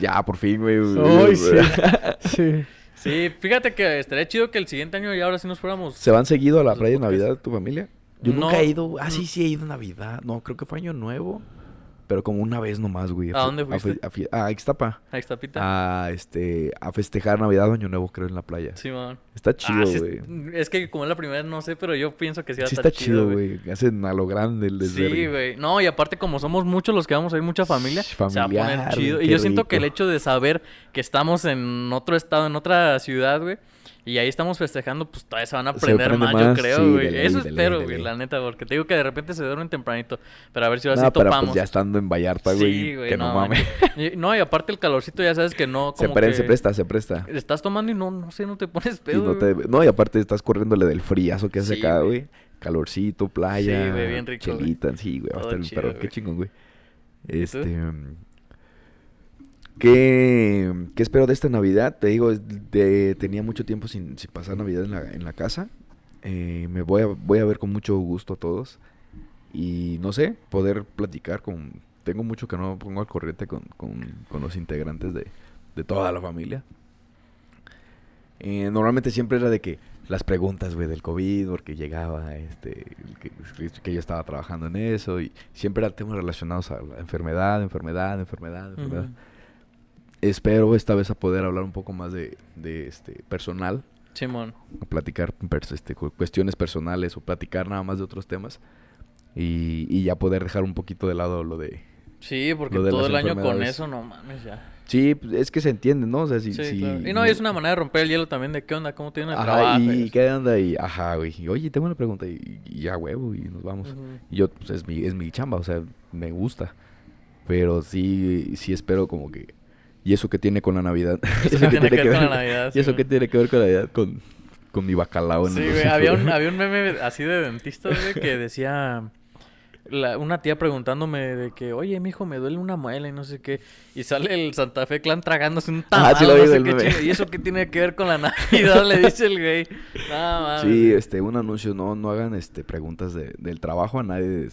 Ya, por fin, güey. Ay, sí. sí. Sí, fíjate que estaría chido que el siguiente año ya ahora sí nos fuéramos. ¿Se van seguido a la playa de. Navidad tu familia? Yo No. nunca he ido. Ah, sí, sí he ido Navidad. No, creo que fue Año Nuevo. Pero como una vez nomás, güey. ¿A dónde fuiste? A, fe- a Ixtapa. Ahí está Pita. A, este, a festejar Navidad Año Nuevo, creo, en la playa. Sí, man. Está Ah, chido, sí, güey. es que como es la primera, no sé, pero yo pienso que sí va a Sí estar está chido, güey. Hacen a lo grande el Sí, desvergue. güey. No, y aparte como somos muchos los que vamos a ir, mucha familia, se va a poner Familiar, chido. Y yo siento que el hecho de saber que estamos en otro estado, en otra ciudad, güey, y ahí estamos festejando, pues todavía se van a Se aprender aprende más, más, yo creo, sí, güey. ley, Eso espero, güey, la neta, porque te digo que de repente se duermen tempranito. Pero a ver si ahora No, sí pero topamos. pues ya estando en Vallarta, güey. Sí, güey, que no, no, mames. No, y aparte el calorcito ya sabes que no, Se, como pre- que se presta, se presta. Estás tomando y no, no sé, no te pones Y pedo, no, güey. te- no, y aparte estás corriéndole del friazo que hace Sí, acá, güey. Calorcito, playa. Sí, güey, bien rico. Chelita, sí, güey. Perro. Qué chingón, güey. Este. mm, ¿Qué, ¿Qué espero de esta Navidad? Te digo, tenía mucho tiempo sin, sin pasar Navidad en la, en la casa. Eh, me voy a, voy a ver con mucho gusto a todos. Y no sé, poder platicar con... Tengo mucho que no pongo al corriente con, con- con los integrantes de, de toda la familia. Eh, normalmente siempre era de que las preguntas, güey, del COVID, porque llegaba, este, que, que yo estaba trabajando en eso y siempre eran temas relacionados a la enfermedad, enfermedad, enfermedad, enfermedad. Espero esta vez a poder hablar un poco más de, de este, personal, Simón. a platicar este, cu- cuestiones personales o platicar nada más de otros temas y, y ya poder dejar un poquito de lado lo de... Sí, porque de todo el año con eso, no mames, ya. Sí, pues, es que se entiende, ¿no? O sea, si... Sí, si- claro. Y no, es una manera de romper el hielo también de qué onda, cómo tiene el Ajá, trabajo. y qué onda y ajá, güey. y, Oye, tengo una pregunta y, y ya huevo y nos vamos. Y yo pues es mi es mi chamba, o sea, me gusta. Pero sí sí espero como que y eso que tiene con la Navidad. Eso que tiene que ver con la Navidad, Y eso güey. tiene que ver con la Navidad con con mi bacalao en Sí, güey, había un, había un meme así de dentista, güey, que decía... la- una tía preguntándome de que, oye, mijo, me duele una muela y no sé qué. Y sale el Santa Fe Clan tragándose un tamal, Ah, sí lo no sé qué meme. ¿Y eso qué tiene que ver con la Navidad? Le dice el güey. No. Sí, este un anuncio, no no hagan este preguntas de, del trabajo a nadie de,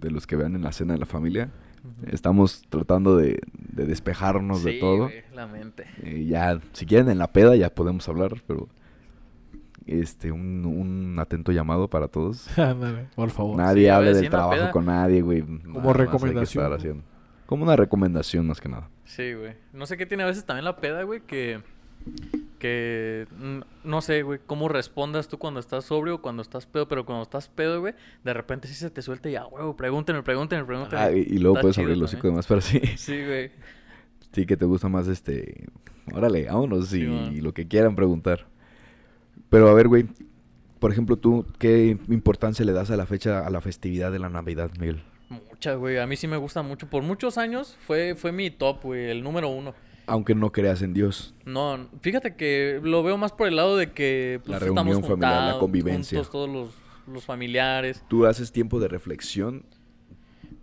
de los que vean en la cena de la familia. Estamos tratando de, de despejarnos de todo. güey, la mente. Eh, ya, si quieren en la peda ya podemos hablar, pero este un, un atento llamado para todos. Ándale, por favor. Nadie Sí, hable del trabajo peda. con nadie, güey. Que recomendación. estar haciendo. Como una recomendación más que nada. Sí, güey. No sé qué tiene a veces también la peda, güey, que... Que... No sé, güey, cómo respondas tú cuando estás sobrio o cuando estás pedo, pero cuando estás pedo, güey, de repente sí se te suelta y ya, güey, pregúntenme, pregúntenme, pregúntenme. Ah, y, y luego Está puedes abrir los hocico también. demás, pero sí. Sí, güey. Sí que te gusta más este... Órale, vámonos Sí, y man. lo que quieran preguntar. Pero a ver, güey. Por ejemplo, tú, ¿qué importancia le das a la fecha, a la festividad de la Navidad, Miguel? Mucha, güey. A mí sí me gusta mucho. Por muchos años fue, fue mi top, güey, el número uno. Aunque no creas en Dios. No, fíjate que lo veo más por el lado de que pues, La estamos reunión familiar, la convivencia. juntos todos los, los familiares. ¿Tú haces tiempo de reflexión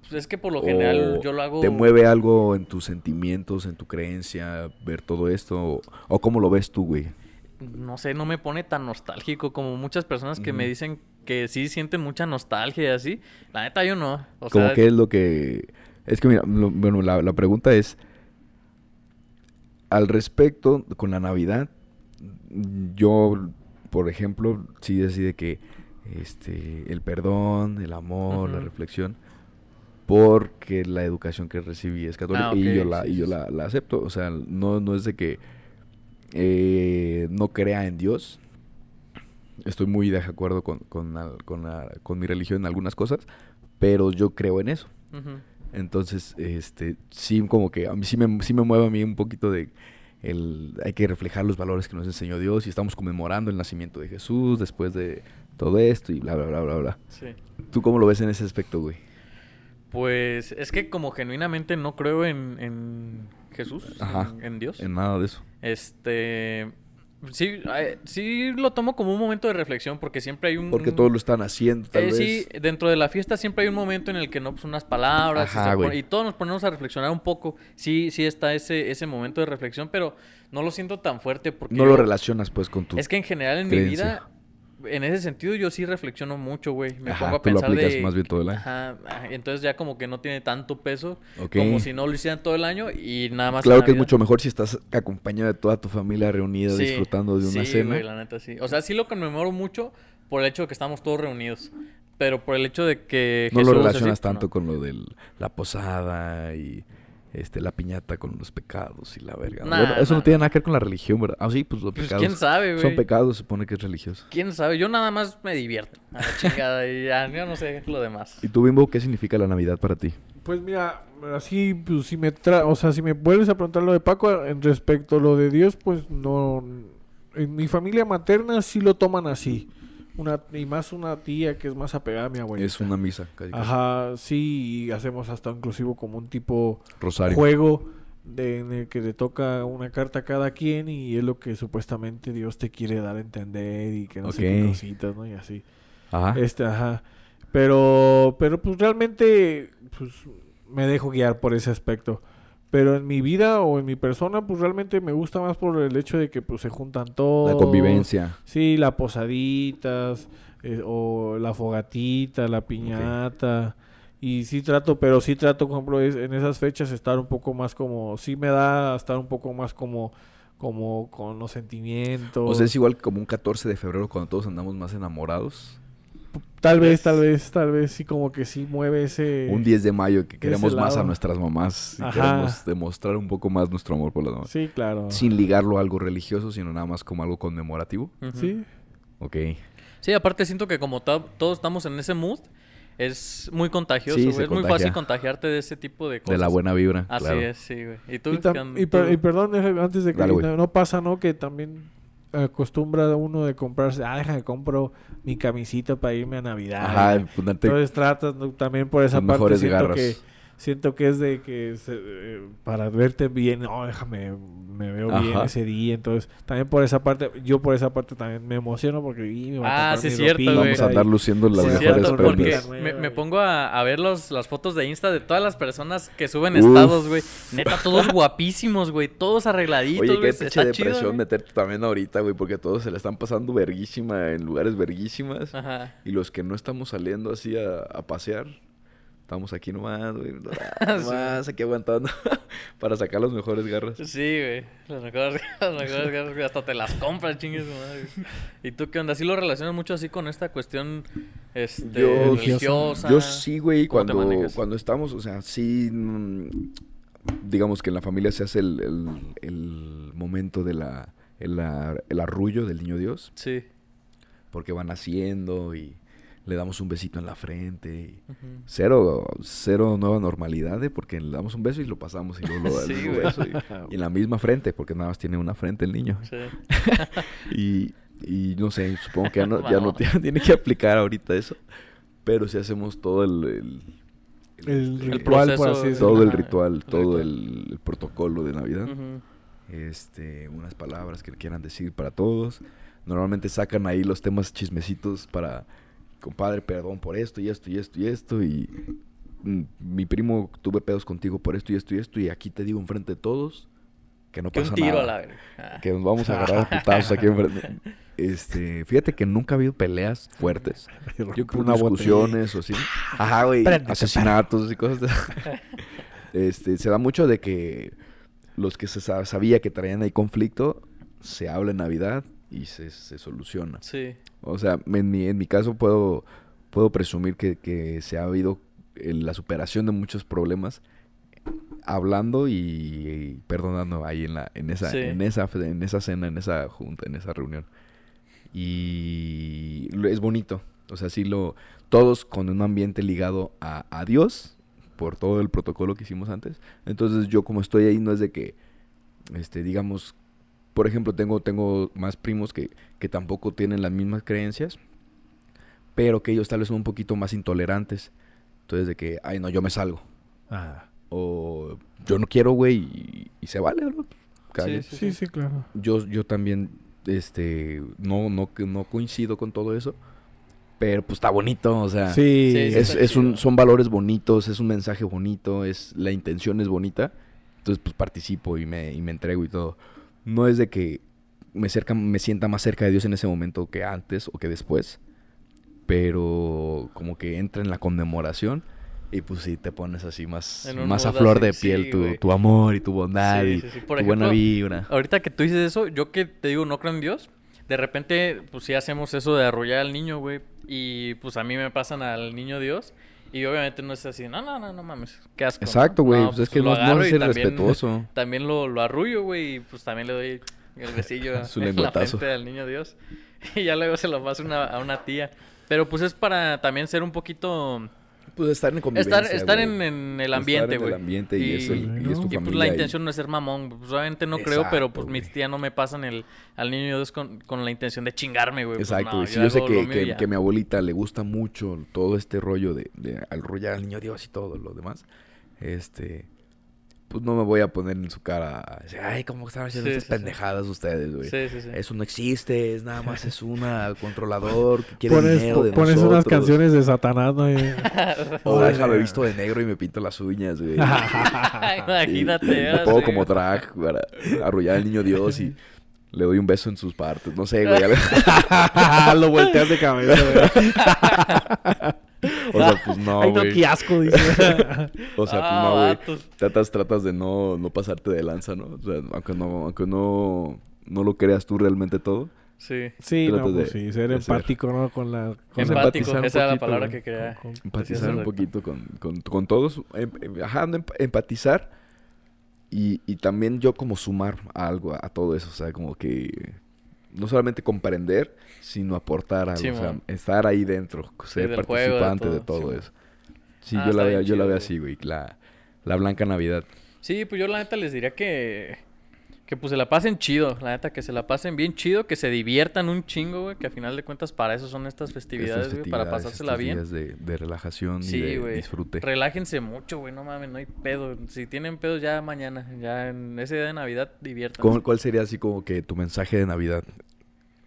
Pues es que por lo general ¿O yo lo hago... ¿Te mueve algo en tus sentimientos, en tu creencia, ver todo esto? ¿O, cómo lo ves tú, güey? no sé, no me pone tan nostálgico como muchas personas que me dicen que sí sienten mucha nostalgia y así. La neta yo no. O Como sea, que es lo que... Es que mira, lo- bueno, la, la pregunta es, al respecto, con la Navidad, yo, por ejemplo, sí decide que este, el perdón, el amor, la reflexión, porque la educación que recibí es católica Ah, y yo la, sí, y yo la, la acepto. O sea, no, no es de que eh, no crea en Dios. Estoy muy de acuerdo con, con, con, la- con mi religión en algunas cosas, pero yo creo en eso. Entonces, este, sí, como que a mí sí me, sí me mueve a mí un poquito de el, hay que reflejar los valores que nos enseñó Dios y estamos conmemorando el nacimiento de Jesús después de todo esto y bla, bla, bla, bla, bla. Sí. ¿Tú cómo lo ves en ese aspecto, güey? Pues es que como genuinamente no creo en, en Jesús, Ajá. en, en Dios. En nada de eso. Este... Sí, eh, sí lo tomo como un momento de reflexión porque siempre hay un... Porque todos lo están haciendo, tal Eh, vez. sí, dentro de la fiesta siempre hay un momento en el que no, pues unas palabras y Ajá, todos nos ponemos a reflexionar un poco. Sí, sí está ese, ese momento de reflexión, pero no lo siento tan fuerte porque No lo relacionas, pues, con tu... es que en general en mi vida, en ese sentido yo sí reflexiono mucho, güey. Me Ajá, pongo a tú lo pensar aplicas de... más bien todo el año. Ajá, ajá, entonces ya como que no tiene tanto peso como si no lo hicieran todo el año y nada más. Claro que es mucho mejor si estás acompañado de toda tu familia reunida Sí, disfrutando de una sí, cena. güey, la neta sí. O sea, sí lo conmemoro mucho por el hecho de que estamos todos reunidos. Pero por el hecho de que no Jesús lo relacionas tanto no. con lo de la posada y este la piñata con los pecados y la verga. Nah, Bueno, eso nah, no tiene nada que ver con la religión, ¿verdad? Ah, sí, pues los Pues pecados. quién sabe, güey. Son pecados, se supone que es religioso. ¿Quién sabe? Yo nada más me divierto. A la chingada y ya, yo no sé lo demás. ¿Y tú, Bimbo, qué significa la Navidad para ti? Pues mira, así, pues si me tra o sea, si me vuelves a preguntar lo de Paco en respecto a lo de Dios, pues no. En mi familia materna sí lo toman así. Una, y más una tía que es más apegada a mi abuelita. Es una misa, casi. Ajá, sí, y hacemos hasta inclusive como un tipo Rosario. juego de, en el que le toca una carta a cada quien y es lo que supuestamente Dios te quiere dar a entender y que no sé qué cositas, ¿no? Y así. Ajá. Este, ajá. Pero, pero pues realmente, pues me dejo guiar por ese aspecto. Pero en mi vida o en mi persona, pues realmente me gusta más por el hecho de que pues se juntan todos. La convivencia. Sí, las posaditas, eh, o la fogatita, la piñata. Y sí trato, pero sí trato, por ejemplo, es- en esas fechas estar un poco más como, sí me da estar un poco más como, como con los sentimientos. O sea, es igual como un 14 de febrero cuando todos andamos más enamorados. Tal vez, tal vez, tal vez sí como que sí mueve ese... Un 10 de mayo que queremos más a nuestras mamás y Ajá. queremos demostrar un poco más nuestro amor por las mamás. Sí, claro. Sin ligarlo a algo religioso, sino nada más como algo conmemorativo. Sí. Ok. Sí, aparte siento que como to- todos estamos en ese mood, es muy contagioso, Sí, Es muy fácil contagiarte de ese tipo de cosas. De la buena vibra. Así claro. es, sí, güey. ¿Y tú? Y, y per- y perdón, deja- antes de que Dale, güey. no, no pasa, ¿no? Que también acostumbra uno de comprarse, ah, déjame compro mi camisita para irme a Navidad. Ajá, Entonces tratas también por esa parte siento garras. que siento que es de que se- eh, para verte bien, no, déjame me veo bien Ajá. ese día, entonces también por esa parte yo por esa parte también me emociono porque y, me voy a Ah, comprar sí, cierto. Vamos a andar luciendo las Sí, Sí, es mejores cierto, prendas. porque me, me pongo a, a ver los, las fotos de Insta de todas las personas que suben Uf. estados, güey. Neta, todos guapísimos, güey. Todos arregladitos, Oye, güey. qué pinche Está chido, depresión güey. meterte también ahorita, güey, porque todos se la están pasando verguísima en lugares verguísimas. Ajá. Y los que no estamos saliendo así a, a pasear, estamos aquí nomás, güey. Sí. Nomás aquí aguantando para sacar las mejores garras. Sí, güey. Las mejores, las mejores garras, güey. Hasta te las compras, chingue su madre. güey. ¿Y tú qué onda? ¿Sí lo relacionas mucho así con esta cuestión este, Yo- religiosa? Yo sí, güey, ¿Cómo te cuando, cuando estamos, o sea, sí, mm, digamos que en la familia se hace el, el- el momento de la, el, el arrullo del niño Dios, Sí. porque van haciendo y le damos un besito en la frente y cero, cero nueva normalidad, ¿eh? porque le damos un beso y lo pasamos y luego lo, Sí, beso y, y en la misma frente, porque nada más tiene una frente el niño. Sí. Y, y no sé, supongo que ya no, ya no tiene, que aplicar ahorita eso. Pero si hacemos todo el, el, el ritual por proceso así de- decirlo. todo el ritual, el todo ritual. el, el protocolo de Navidad. Este, unas palabras que quieran decir para todos. Normalmente sacan ahí los temas chismecitos para, compadre, perdón por esto y esto y esto y esto. Y, mm, mi primo tuve pedos contigo por esto y esto y esto, y aquí te digo enfrente de todos que no Que pasa un tiro nada. a la verga. Ah. Que nos vamos a agarrar a putazos aquí enfrente. Este, fíjate que nunca ha habido peleas fuertes. Yo creo Una discusiones o así. Ajá, güey. Asesinatos y cosas. de- este, se da mucho de que los que se sa- sabía que traían ahí conflicto, se habla en Navidad y se, se soluciona. Sí. O sea, en mi, en mi caso puedo, puedo presumir que, que se ha habido eh, la superación de muchos problemas hablando y, y perdonando ahí en la en esa Sí. en esa en esa cena, en esa junta, en esa reunión. Y es bonito, o sea, sí lo todos con un ambiente ligado a, a Dios por todo el protocolo que hicimos antes. Entonces, yo como estoy ahí no es de que este digamos por ejemplo, tengo, tengo más primos que, que tampoco tienen las mismas creencias, pero que ellos tal vez son un poquito más intolerantes. Entonces, de que, ay, no, yo me salgo. Ah. O yo no quiero, güey, y, y se vale, ¿no? Sí, sí, Sí, sí, claro. Yo, yo también, este, no, no, que no coincido con todo eso, pero pues está bonito, o sea. Sí. Es, es un, son valores bonitos, es un mensaje bonito, es la intención es bonita. Entonces, pues participo y me, y me entrego y todo. No es de que me, cerca, me sienta más cerca de Dios en ese momento que antes o que después. Pero como que entra en la conmemoración y pues sí te pones así más, más a flor de piel sí, tu, tu amor y tu bondad Sí, y sí. Por tu buena ejemplo, vibra. Ahorita que tú dices eso, yo que te digo, no creo en Dios. De repente, pues sí hacemos eso de arrullar al niño, güey. Y pues a mí me pasan al niño Dios. Y obviamente no es así, no, no, no, no mames. Qué asco. Exacto, güey. pues es que lo no, no es también- respetuoso. También lo, lo arrullo, güey. Y pues también le doy el besillo Su en la frente al niño Dios. Y ya luego se lo paso una- a una tía. Pero pues es para también ser un poquito... Pues estar en convivencia, Estar, estar en, en el Estar ambiente, en güey. el ambiente y, es, el- y es tu y, familia. pues la y- intención no es ser mamón. Pues obviamente no creo, pero Exacto, pues mis tías no me pasan el, al niño Dios con, con la intención de chingarme, güey. Pues, Exacto, no, y sí, yo sé que, que, y que mi abuelita le gusta mucho todo este rollo de, de arrollar al niño Dios y todo lo demás. Este, pues no me voy a poner en su cara ay, ¿cómo están haciendo Sí, estas sí, sí. pendejadas ustedes, güey? Sí, sí, sí. Eso no existe, es nada más es una controlador que quiere Pones, dinero de pones nosotros. unas canciones de Satanás, ¿no? Y- O déjame visto de negro y me pinto las uñas, güey. Imagínate. Y me ahora pongo sí. como drag para arrollar al niño Dios y le doy un beso en sus partes. No sé, güey. Lo volteas de cabeza, güey. O sea, pues no, Ay, no, güey. qué asco, dice. O sea, pues Ah, no, güey. Tratas, tratas de no, no pasarte de lanza, ¿no? O sea, aunque no, aunque no, no lo creas tú realmente todo. Sí. Sí, no, pues de- sí, ser empático, ¿no? Con la... Con Empático. Esa era la poquito, palabra güey. que quería. Con- con- Empatizar un poquito con, con, con todos. Em- em- ajá, empatizar. Y, y también yo como sumar a algo a, a todo eso. O sea, como que no solamente comprender, sino aportar algo. Sí, o sea, estar ahí dentro, ser del juego, de participante de todo, sí, eso. Sí, Ah, yo, la veo, yo la veo así, güey. La, la blanca Navidad. Sí, pues yo la neta les diría que. Que pues se la pasen chido. La neta, que se la pasen bien chido. Que se diviertan un chingo, güey. Que a final de cuentas para eso son estas festividades, Estas güey. Para pasársela bien. días de, de relajación y Sí, de güey. disfrute. Relájense mucho, güey. No mames, no hay pedo. Si tienen pedos ya mañana. Ya en ese día de Navidad diviértanse. ¿Cuál, cuál sería así como que tu mensaje de Navidad?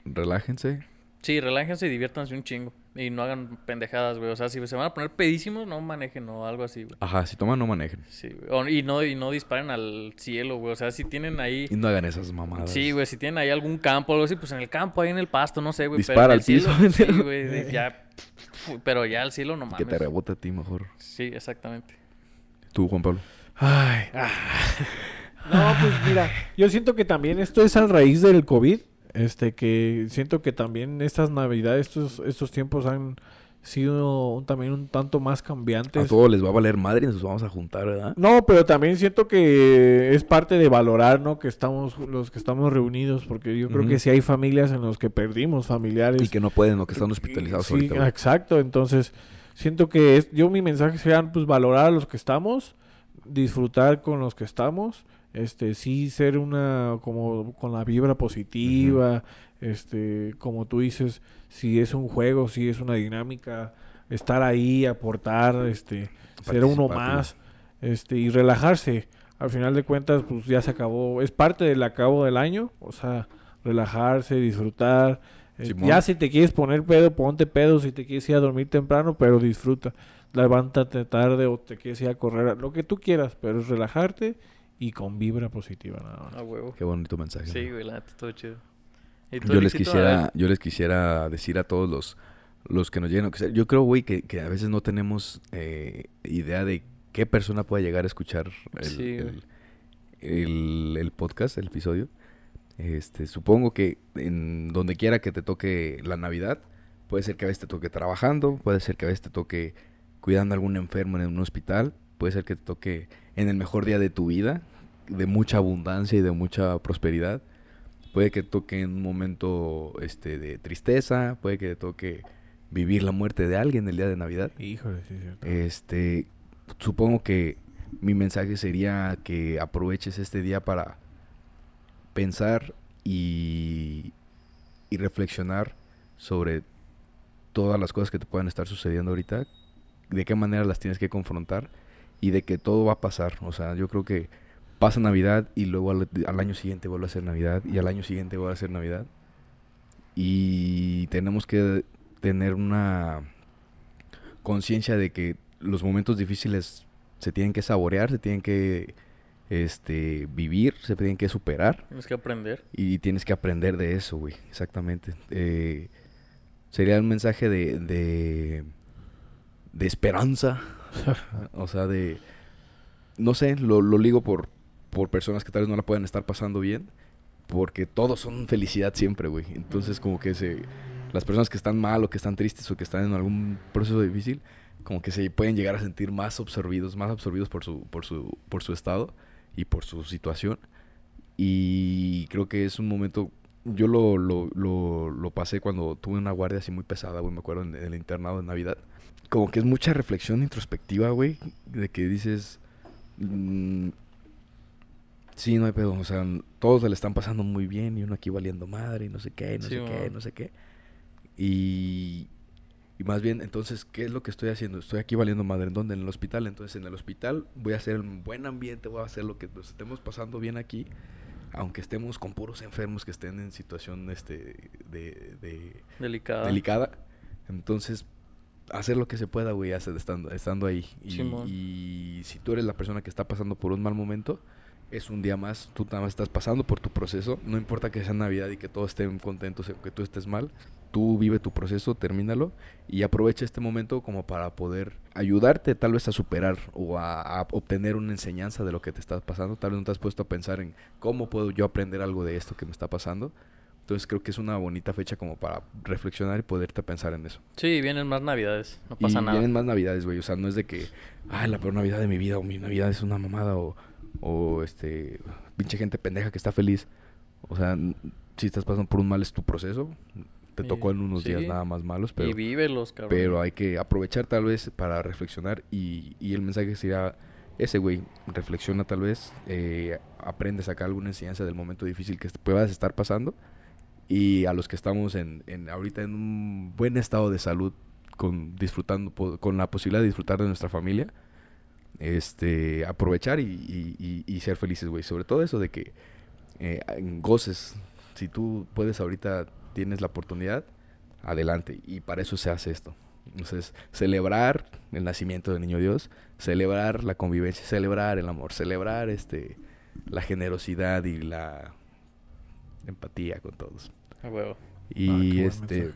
Relájense. Sí, relájense y diviértanse un chingo. Y no hagan pendejadas, güey. O sea, si se van a poner pedísimos, no manejen o algo así, güey. Ajá, si toman, no manejen. Sí, güey. O- y, no, y no disparen al cielo, güey. O sea, si tienen ahí... Y no hagan esas mamadas. Sí, güey, si tienen ahí algún campo o algo así, pues en el campo, ahí en el pasto, no sé, güey. Dispara pero en al el cielo, piso. Sí, güey, ya... Pero ya al cielo no Que mames. te rebote a ti mejor. Sí, exactamente. Tú, Juan Pablo. Ay, ah. No, pues mira, yo siento que también esto es a raíz del COVID. Este, que siento que también estas navidades, estos, estos tiempos han sido un- también un tanto más A cambiantes. todos les va a valer madre y nos vamos a juntar, ¿verdad? No, pero también siento que es parte de valorar, ¿no? Que estamos, los que estamos reunidos, porque yo creo que sí hay familias en los que perdimos familiares. Y que no pueden o que están hospitalizados Sí, ahorita. exacto. Entonces, siento que es, yo mi mensaje sería, pues, valorar a los que estamos, disfrutar con los que estamos, este, sí ser una, como, con la vibra positiva, este, como tú dices, si es un juego, si es una dinámica, estar ahí, aportar, este, ser uno más, este, y relajarse. Al final de cuentas, pues ya se acabó, es parte del acabo del año, o sea, relajarse, disfrutar. Eh, Simón. ya si te quieres poner pedo, ponte pedo, si te quieres ir a dormir temprano, pero disfruta. levántate tarde o te quieres ir a correr, lo que tú quieras, pero es relajarte y con vibra positiva nada más. A huevo. Qué bonito mensaje. Sí, güey, la neta, todo chido. ¿Y tú, Yo les quisiera, yo les quisiera decir a todos los, los que nos lleguen, yo creo, güey, que, que a veces no tenemos eh, idea de qué persona pueda llegar a escuchar el, Sí, güey. el, el- el podcast, el episodio. Este, supongo que en donde quiera que te toque la Navidad, puede ser que a veces te toque trabajando, puede ser que a veces te toque cuidando a algún enfermo en un hospital, puede ser que te toque en el mejor día de tu vida, de mucha abundancia y de mucha prosperidad. Puede que toque en un momento este, de tristeza, puede que toque vivir la muerte de alguien el día de Navidad. Híjole, sí, es cierto. Este, supongo que mi mensaje sería que aproveches este día para pensar y, y reflexionar sobre todas las cosas que te puedan estar sucediendo ahorita, de qué manera las tienes que confrontar y de que todo va a pasar. O sea, yo creo que pasa Navidad y luego al, al año siguiente vuelve a ser Navidad y al año siguiente vuelve a ser Navidad. Y tenemos que tener una conciencia de que los momentos difíciles se tienen que saborear, se tienen que este, vivir, se tienen que superar Tienes que aprender. y tienes que aprender de eso, güey, exactamente. Eh, sería un mensaje de, de, de esperanza, o sea, de, no sé, lo, lo ligo por, por personas que tal vez no la puedan estar pasando bien, porque todos son felicidad siempre, güey. Entonces, como que se, las personas que están mal o que están tristes o que están en algún proceso difícil, como que se pueden llegar a sentir más absorbidos, más absorbidos por su, por su, por su estado y por su situación. Y creo que es un momento. Yo lo, lo, lo, lo pasé cuando tuve una guardia así muy pesada, güey. Me acuerdo en, el internado de Navidad. Como que es mucha reflexión introspectiva, güey. De que dices. mm, sí, no hay pedo. O sea, todos se le están pasando muy bien. Y uno aquí valiendo madre. Y no sé qué, no Sí, sé qué, no sé qué. Y. Y más bien, entonces, ¿qué es lo que estoy haciendo? Estoy aquí valiendo madre. ¿En dónde? En el hospital. Entonces, en el hospital voy a hacer un buen ambiente, voy a hacer lo que nos estemos pasando bien aquí. Aunque estemos con puros enfermos que estén en situación este, de, de- Delicada. delicada. Entonces, hacer lo que se pueda, güey, estando, estando ahí. Y si tú eres la persona que está pasando por un mal momento, es un día más. Tú nada más estás pasando por tu proceso. No importa que sea Navidad y que todos estén contentos, o que tú estés mal. Tú vive tu proceso, termínalo y aprovecha este momento como para poder ayudarte tal vez a superar o a, a obtener una enseñanza de lo que te está pasando. Tal vez no te has puesto a pensar en cómo puedo yo aprender algo de esto que me está pasando. Entonces creo que es una bonita fecha como para reflexionar y poderte pensar en eso. Sí, vienen más navidades. No pasa y nada. vienen más navidades, güey. O sea, no es de que, ay, la peor navidad de mi vida o mi navidad es una mamada o, o este, pinche gente pendeja que está feliz. O sea, si estás pasando por un mal es tu proceso. Te tocó en unos días nada más malos, pero... y vívelos, cabrón. Pero hay que aprovechar tal vez para reflexionar y, y el mensaje sería ese, güey. Reflexiona tal vez, eh, aprende a sacar alguna enseñanza del momento difícil que puedas estar pasando y a los que estamos en, en ahorita en un buen estado de salud, con disfrutando, con la posibilidad de disfrutar de nuestra familia, este, aprovechar y, y- y- ser felices, güey. Sobre todo eso de que eh, goces, si tú puedes ahorita, tienes la oportunidad, adelante. Y para eso se hace esto. Entonces, celebrar el nacimiento del niño Dios, celebrar la convivencia, celebrar el amor, celebrar este la generosidad y la empatía con todos. A huevo. Y Ah, este,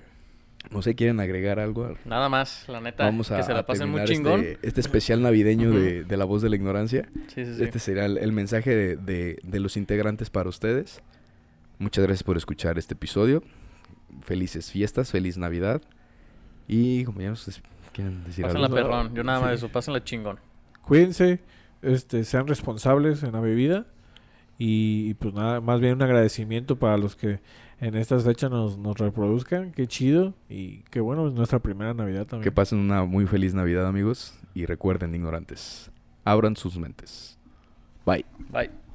no sé, ¿quieren agregar algo? Nada más, la neta. Vamos a, que se la pasen muy terminar chingón. Este, este especial navideño de, de la voz de la ignorancia. Sí, sí, sí. Este será el, el mensaje de, de- de los integrantes para ustedes. Muchas gracias por escuchar este episodio. Felices fiestas, feliz Navidad. Y compañeros, ¿ustedes ¿quieren decir Pásenla algo? perrón. Yo nada más Sí. eso. Pásenla chingón. Cuídense, este, sean responsables en la bebida y, y, pues nada, más bien un agradecimiento para los que en estas fechas nos, nos reproduzcan, qué chido y qué bueno, es nuestra primera Navidad Que también. pasen una muy feliz Navidad, amigos. Y recuerden, ignorantes, abran sus mentes. Bye. Bye.